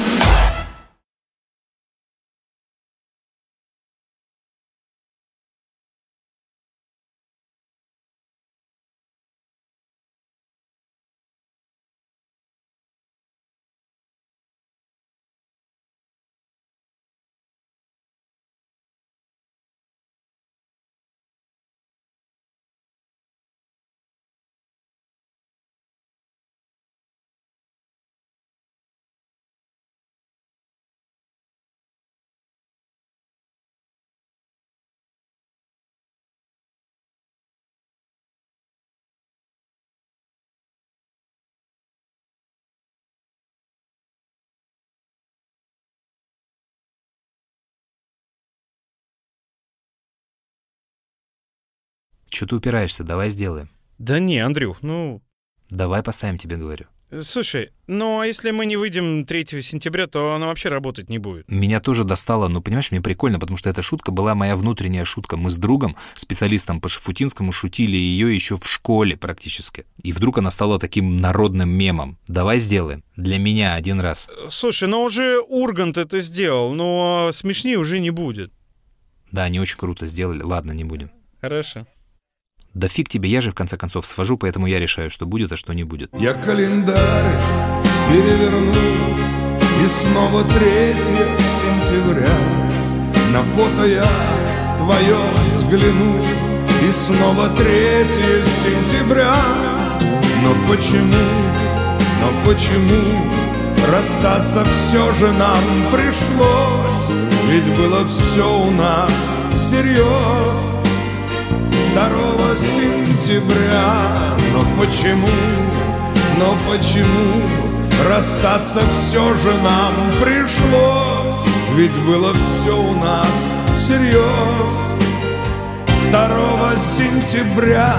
Че ты упираешься? Давай сделаем. Да не, Андрюх, ну... Давай поставим, тебе говорю. Слушай, ну а если мы не выйдем 3 сентября, то она вообще работать не будет. Меня тоже достало, ну, понимаешь, мне прикольно, потому что эта шутка была моя внутренняя шутка. Мы с другом, специалистом по Шафутинскому, шутили ее еще в школе практически. И вдруг она стала таким народным мемом. Давай сделаем. Для меня один раз. Слушай, ну уже Ургант это сделал, но смешнее уже не будет. Да, они очень круто сделали. Ладно, не будем. Хорошо. Да фиг тебе, я же в конце концов свожу, поэтому я решаю, что будет, а что не будет. Я календарь переверну И снова 3 сентября. На фото я твое взгляну И снова 3 сентября. Но почему, но почему Расстаться все же нам пришлось? Ведь было все у нас всерьез 2 сентября. Но почему, но почему Расстаться все же нам пришлось? Ведь было все у нас всерьез 2 сентября